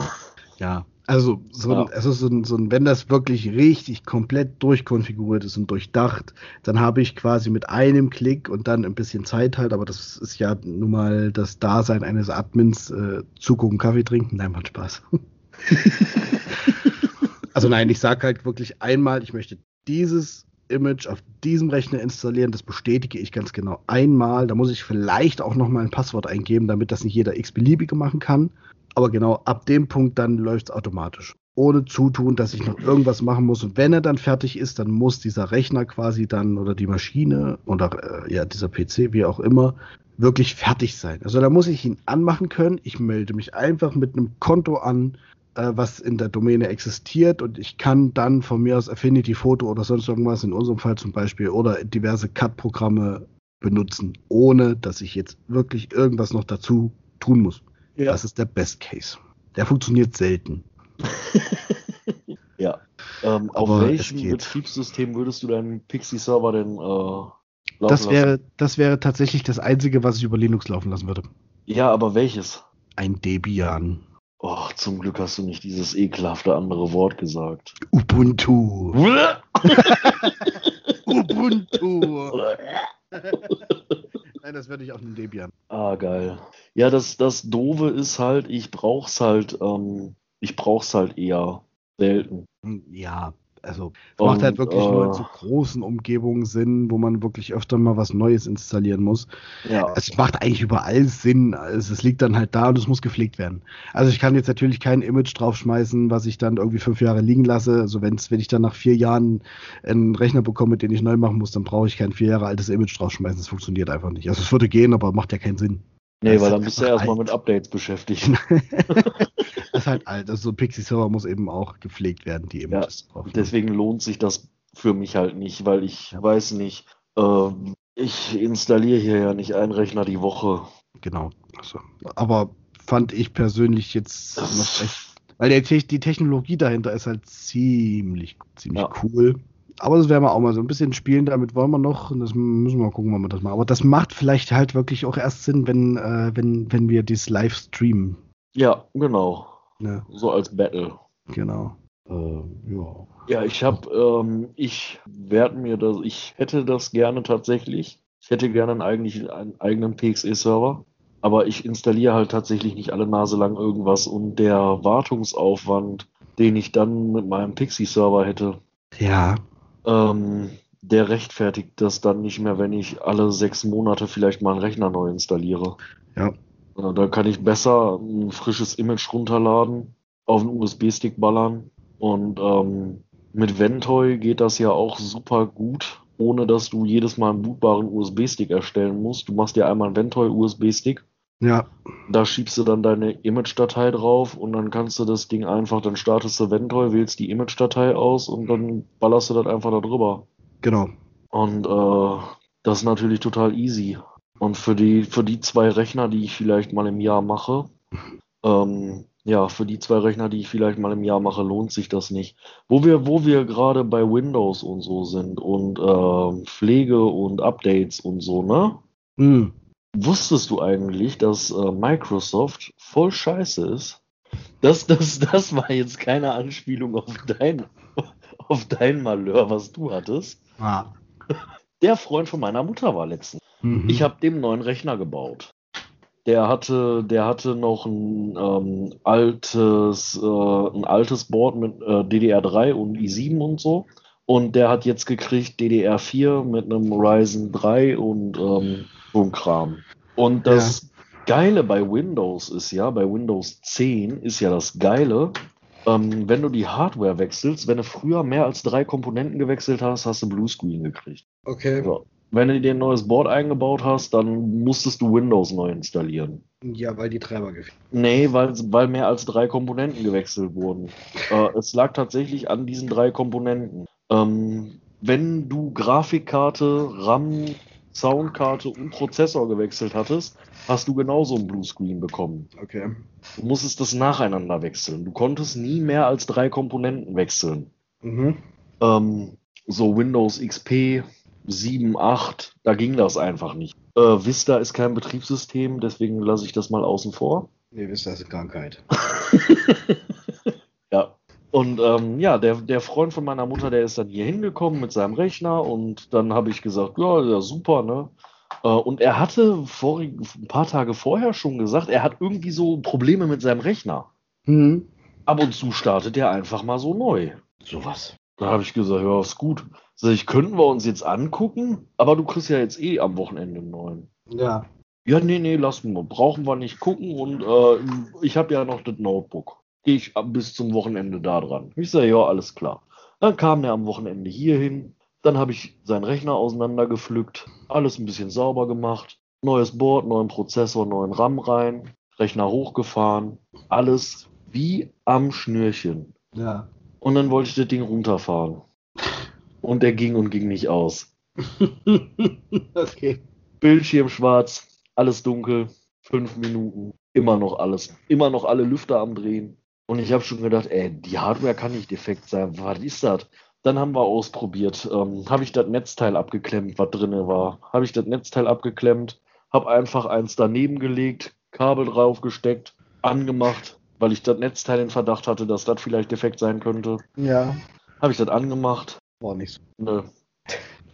A: ja. Also, so ein, ja. also so ein, so ein, wenn das wirklich richtig komplett durchkonfiguriert ist und durchdacht, dann habe ich quasi mit einem Klick und dann ein bisschen Zeit halt, aber das ist ja nun mal das Dasein eines Admins, äh, zugucken, Kaffee trinken. Nein, macht Spaß. also nein, ich sage halt wirklich einmal, ich möchte dieses Image auf diesem Rechner installieren. Das bestätige ich ganz genau einmal. Da muss ich vielleicht auch noch mal ein Passwort eingeben, damit das nicht jeder x-beliebige machen kann. Aber genau ab dem Punkt dann läuft es automatisch. Ohne Zutun, dass ich noch irgendwas machen muss. Und wenn er dann fertig ist, dann muss dieser Rechner quasi dann oder die Maschine oder äh, ja, dieser PC, wie auch immer, wirklich fertig sein. Also da muss ich ihn anmachen können. Ich melde mich einfach mit einem Konto an, äh, was in der Domäne existiert und ich kann dann von mir aus Affinity Photo oder sonst irgendwas, in unserem Fall zum Beispiel, oder diverse CAD-Programme benutzen, ohne dass ich jetzt wirklich irgendwas noch dazu tun muss. Ja. Das ist der Best Case. Der funktioniert selten.
B: ja. Ähm, auf welchem Betriebssystem würdest du deinen Pixie-Server denn äh, laufen
A: das wäre, lassen? Das wäre tatsächlich das Einzige, was ich über Linux laufen lassen würde.
B: Ja, aber welches?
A: Ein Debian.
B: Oh, zum Glück hast du nicht dieses ekelhafte andere Wort gesagt.
A: Ubuntu. Ubuntu. Nein, das werde ich auch einem Debian.
B: Ah, geil. Ja, das, das Doofe ist halt, ich brauch's halt, ähm, ich brauch's halt eher selten.
A: Ja, also es macht halt wirklich äh, nur in so großen Umgebungen Sinn, wo man wirklich öfter mal was Neues installieren muss. Ja. Es macht eigentlich überall Sinn. Also es liegt dann halt da und es muss gepflegt werden. Also ich kann jetzt natürlich kein Image draufschmeißen, was ich dann irgendwie fünf Jahre liegen lasse. Also wenn's, wenn ich dann nach vier Jahren einen Rechner bekomme, den ich neu machen muss, dann brauche ich kein vier Jahre altes Image draufschmeißen. Das funktioniert einfach nicht. Also es würde gehen, aber macht ja keinen Sinn.
B: Nee, weil dann bist du erstmal mit Updates beschäftigt.
A: ist halt alt. Also so Pixie-Server muss eben auch gepflegt werden, die
B: Images ja. Deswegen lohnt sich das für mich halt nicht, weil ich weiß nicht, äh, ich installiere hier ja nicht einen Rechner die Woche.
A: Genau. Also, aber fand ich persönlich jetzt noch echt. Weil der, die Technologie dahinter ist halt ziemlich, ziemlich ja. cool. Aber das werden wir auch mal so ein bisschen spielen, damit wollen wir noch. Und das müssen wir mal gucken, wann wir das machen. Aber das macht vielleicht halt wirklich auch erst Sinn, wenn, äh, wenn, wenn wir dies live streamen.
B: Ja, genau. Ja. So als Battle.
A: Genau.
B: Äh, ja. Ja, ich habe, ähm, ich werde mir das, ich hätte das gerne tatsächlich. Ich hätte gerne einen, eigentlich, einen eigenen PXE-Server. Aber ich installiere halt tatsächlich nicht alle Nase lang irgendwas und der Wartungsaufwand, den ich dann mit meinem Pixie-Server hätte.
A: Ja,
B: ähm, der rechtfertigt das dann nicht mehr, wenn ich alle sechs Monate vielleicht mal einen Rechner neu installiere.
A: Ja.
B: Äh, da kann ich besser ein frisches Image runterladen, auf einen USB-Stick ballern und ähm, mit Ventoy geht das ja auch super gut, ohne dass du jedes Mal einen bootbaren USB-Stick erstellen musst. Du machst dir einmal einen Ventoy-USB-Stick.
A: Ja.
B: Da schiebst du dann deine Image-Datei drauf und dann kannst du das Ding einfach, dann startest du Ventoy, wählst die Image-Datei aus und dann ballerst du das einfach da drüber.
A: Genau.
B: Und äh, das ist natürlich total easy. Und für die, für die zwei Rechner, die ich vielleicht mal im Jahr mache, ähm, ja, für die zwei Rechner, die ich vielleicht mal im Jahr mache, lohnt sich das nicht. Wo wir, wo wir gerade bei Windows und so sind und äh, Pflege und Updates und so, ne? Mhm. Wusstest du eigentlich, dass äh, Microsoft voll scheiße ist? Das, das, das war jetzt keine Anspielung auf dein, auf dein Malheur, was du hattest.
A: Ah.
B: Der Freund von meiner Mutter war letztens. Mhm. Ich habe dem neuen Rechner gebaut. der hatte, der hatte noch ein ähm, altes, äh, ein altes Board mit äh, DDR3 und i7 und so. Und der hat jetzt gekriegt DDR4 mit einem Ryzen 3 und ähm, so ein Kram. Und das ja. Geile bei Windows ist ja, bei Windows 10 ist ja das Geile, ähm, wenn du die Hardware wechselst, wenn du früher mehr als drei Komponenten gewechselt hast, hast du Bluescreen gekriegt.
A: Okay.
B: So. Wenn du dir ein neues Board eingebaut hast, dann musstest du Windows neu installieren.
A: Ja, weil die Treiber gefehlt.
B: Nee, weil, weil mehr als drei Komponenten gewechselt wurden. äh, es lag tatsächlich an diesen drei Komponenten. Ähm, wenn du Grafikkarte, RAM, Soundkarte und Prozessor gewechselt hattest, hast du genauso ein Bluescreen bekommen.
A: Okay.
B: Du musstest das nacheinander wechseln. Du konntest nie mehr als drei Komponenten wechseln.
A: Mhm.
B: Ähm, so Windows XP 7, 8, da ging das einfach nicht. Äh, Vista ist kein Betriebssystem, deswegen lasse ich das mal außen vor.
A: Nee, Vista ist eine Krankheit.
B: ja. Und ähm, ja, der, der Freund von meiner Mutter, der ist dann hier hingekommen mit seinem Rechner und dann habe ich gesagt, ja, ja, super, ne? Äh, und er hatte vor, ein paar Tage vorher schon gesagt, er hat irgendwie so Probleme mit seinem Rechner.
A: Mhm.
B: Ab und zu startet er einfach mal so neu.
A: Sowas.
B: Da habe ich gesagt, ja, ist gut. Sag ich, könnten wir uns jetzt angucken, aber du kriegst ja jetzt eh am Wochenende einen neuen.
A: Ja.
B: Ja, nee, nee, lassen wir. Brauchen wir nicht gucken und äh, ich habe ja noch das Notebook. Gehe ich bis zum Wochenende da dran. Ich sage, ja, alles klar. Dann kam er am Wochenende hier hin. Dann habe ich seinen Rechner auseinandergepflückt, alles ein bisschen sauber gemacht, neues Board, neuen Prozessor, neuen RAM rein, Rechner hochgefahren, alles wie am Schnürchen.
A: Ja.
B: Und dann wollte ich das Ding runterfahren. Und der ging und ging nicht aus.
A: okay.
B: Bildschirm schwarz, alles dunkel, fünf Minuten, immer noch alles, immer noch alle Lüfter am Drehen. Und ich habe schon gedacht, ey, die Hardware kann nicht defekt sein. Was ist das? Dann haben wir ausprobiert. Ähm, habe ich das Netzteil abgeklemmt, was drin war. Habe ich das Netzteil abgeklemmt, habe einfach eins daneben gelegt, Kabel drauf gesteckt, angemacht, weil ich das Netzteil in Verdacht hatte, dass das vielleicht defekt sein könnte.
A: Ja.
B: Habe ich das angemacht.
A: War nicht so.
B: Nö.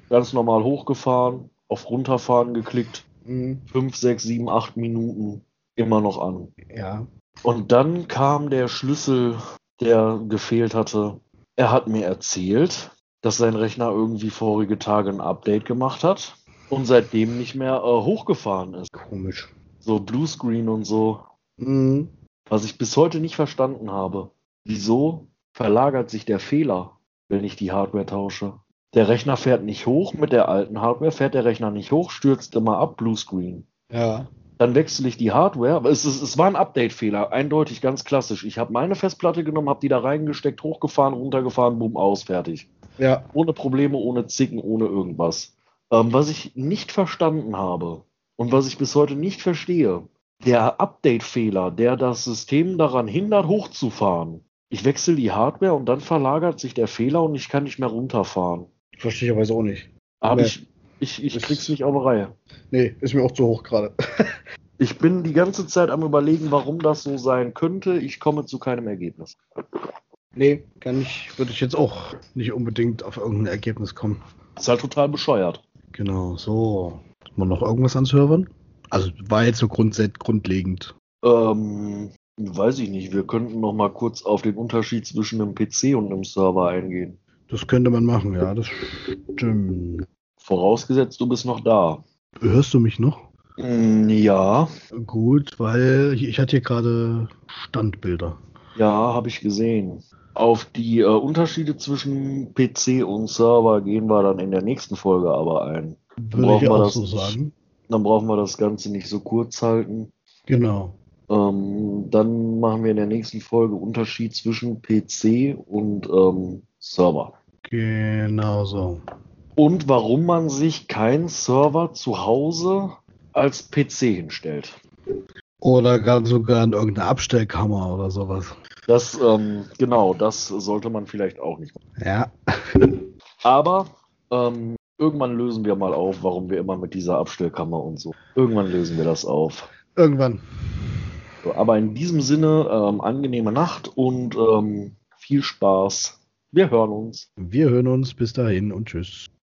B: Ganz normal hochgefahren, auf runterfahren geklickt.
A: Mhm.
B: 5, 6, 7, 8 Minuten immer noch an.
A: Ja.
B: Und dann kam der Schlüssel, der gefehlt hatte. Er hat mir erzählt, dass sein Rechner irgendwie vorige Tage ein Update gemacht hat und seitdem nicht mehr äh, hochgefahren ist.
A: Komisch.
B: So Bluescreen und so.
A: Mhm.
B: Was ich bis heute nicht verstanden habe. Wieso verlagert sich der Fehler, wenn ich die Hardware tausche? Der Rechner fährt nicht hoch, mit der alten Hardware fährt der Rechner nicht hoch, stürzt immer ab, Bluescreen.
A: Ja.
B: Dann wechsle ich die Hardware, aber es, ist, es war ein Update-Fehler, eindeutig, ganz klassisch. Ich habe meine Festplatte genommen, habe die da reingesteckt, hochgefahren, runtergefahren, boom, aus, fertig.
A: Ja.
B: Ohne Probleme, ohne Zicken, ohne irgendwas. Ähm, was ich nicht verstanden habe und was ich bis heute nicht verstehe, der Update-Fehler, der das System daran hindert, hochzufahren. Ich wechsle die Hardware und dann verlagert sich der Fehler und ich kann nicht mehr runterfahren.
A: Verstehe ich aber so auch nicht.
B: Aber
A: Nee.
B: ich, ich, ich krieg's nicht auf die Reihe.
A: Nee, ist mir auch zu hoch gerade.
B: Ich bin die ganze Zeit am überlegen, warum das so sein könnte. Ich komme zu keinem Ergebnis.
A: nee, kann ich, würde ich jetzt auch nicht unbedingt auf irgendein Ergebnis kommen.
B: Ist halt total bescheuert.
A: Genau, so. Hat man noch irgendwas an Servern? Also war jetzt so grundsät grundlegend.
B: Ähm, weiß ich nicht. Wir könnten noch mal kurz auf den Unterschied zwischen einem PC und einem Server eingehen.
A: Das könnte man machen, ja, das stimmt.
B: Vorausgesetzt, du bist noch da.
A: Hörst du mich noch?
B: Mm, Ja,
A: Gut, weil ich hatte hier gerade Standbilder.
B: ja, habe ich gesehen. Auf die äh, Unterschiede zwischen PC und Server gehen wir dann in der nächsten Folge aber ein.
A: Würde
B: Brauchen
A: ich auch
B: das
A: so sagen.
B: Dann brauchen wir das Ganze nicht so kurz halten.
A: Genau.
B: Ähm, dann machen wir in der nächsten Folge Unterschied zwischen PC und ähm, Server.
A: Genau so.
B: Und warum man sich keinen Server zu Hause als PC hinstellt.
A: Oder gerade sogar in irgendeine Abstellkammer oder sowas.
B: Das, ähm, genau, das sollte man vielleicht auch nicht machen.
A: Ja.
B: Aber ähm, irgendwann lösen wir mal auf, warum wir immer mit dieser Abstellkammer und so. Irgendwann lösen wir das auf.
A: Irgendwann.
B: Aber in diesem Sinne, ähm, angenehme Nacht und ähm, viel Spaß. Wir hören uns.
A: Wir hören uns. Bis dahin und tschüss.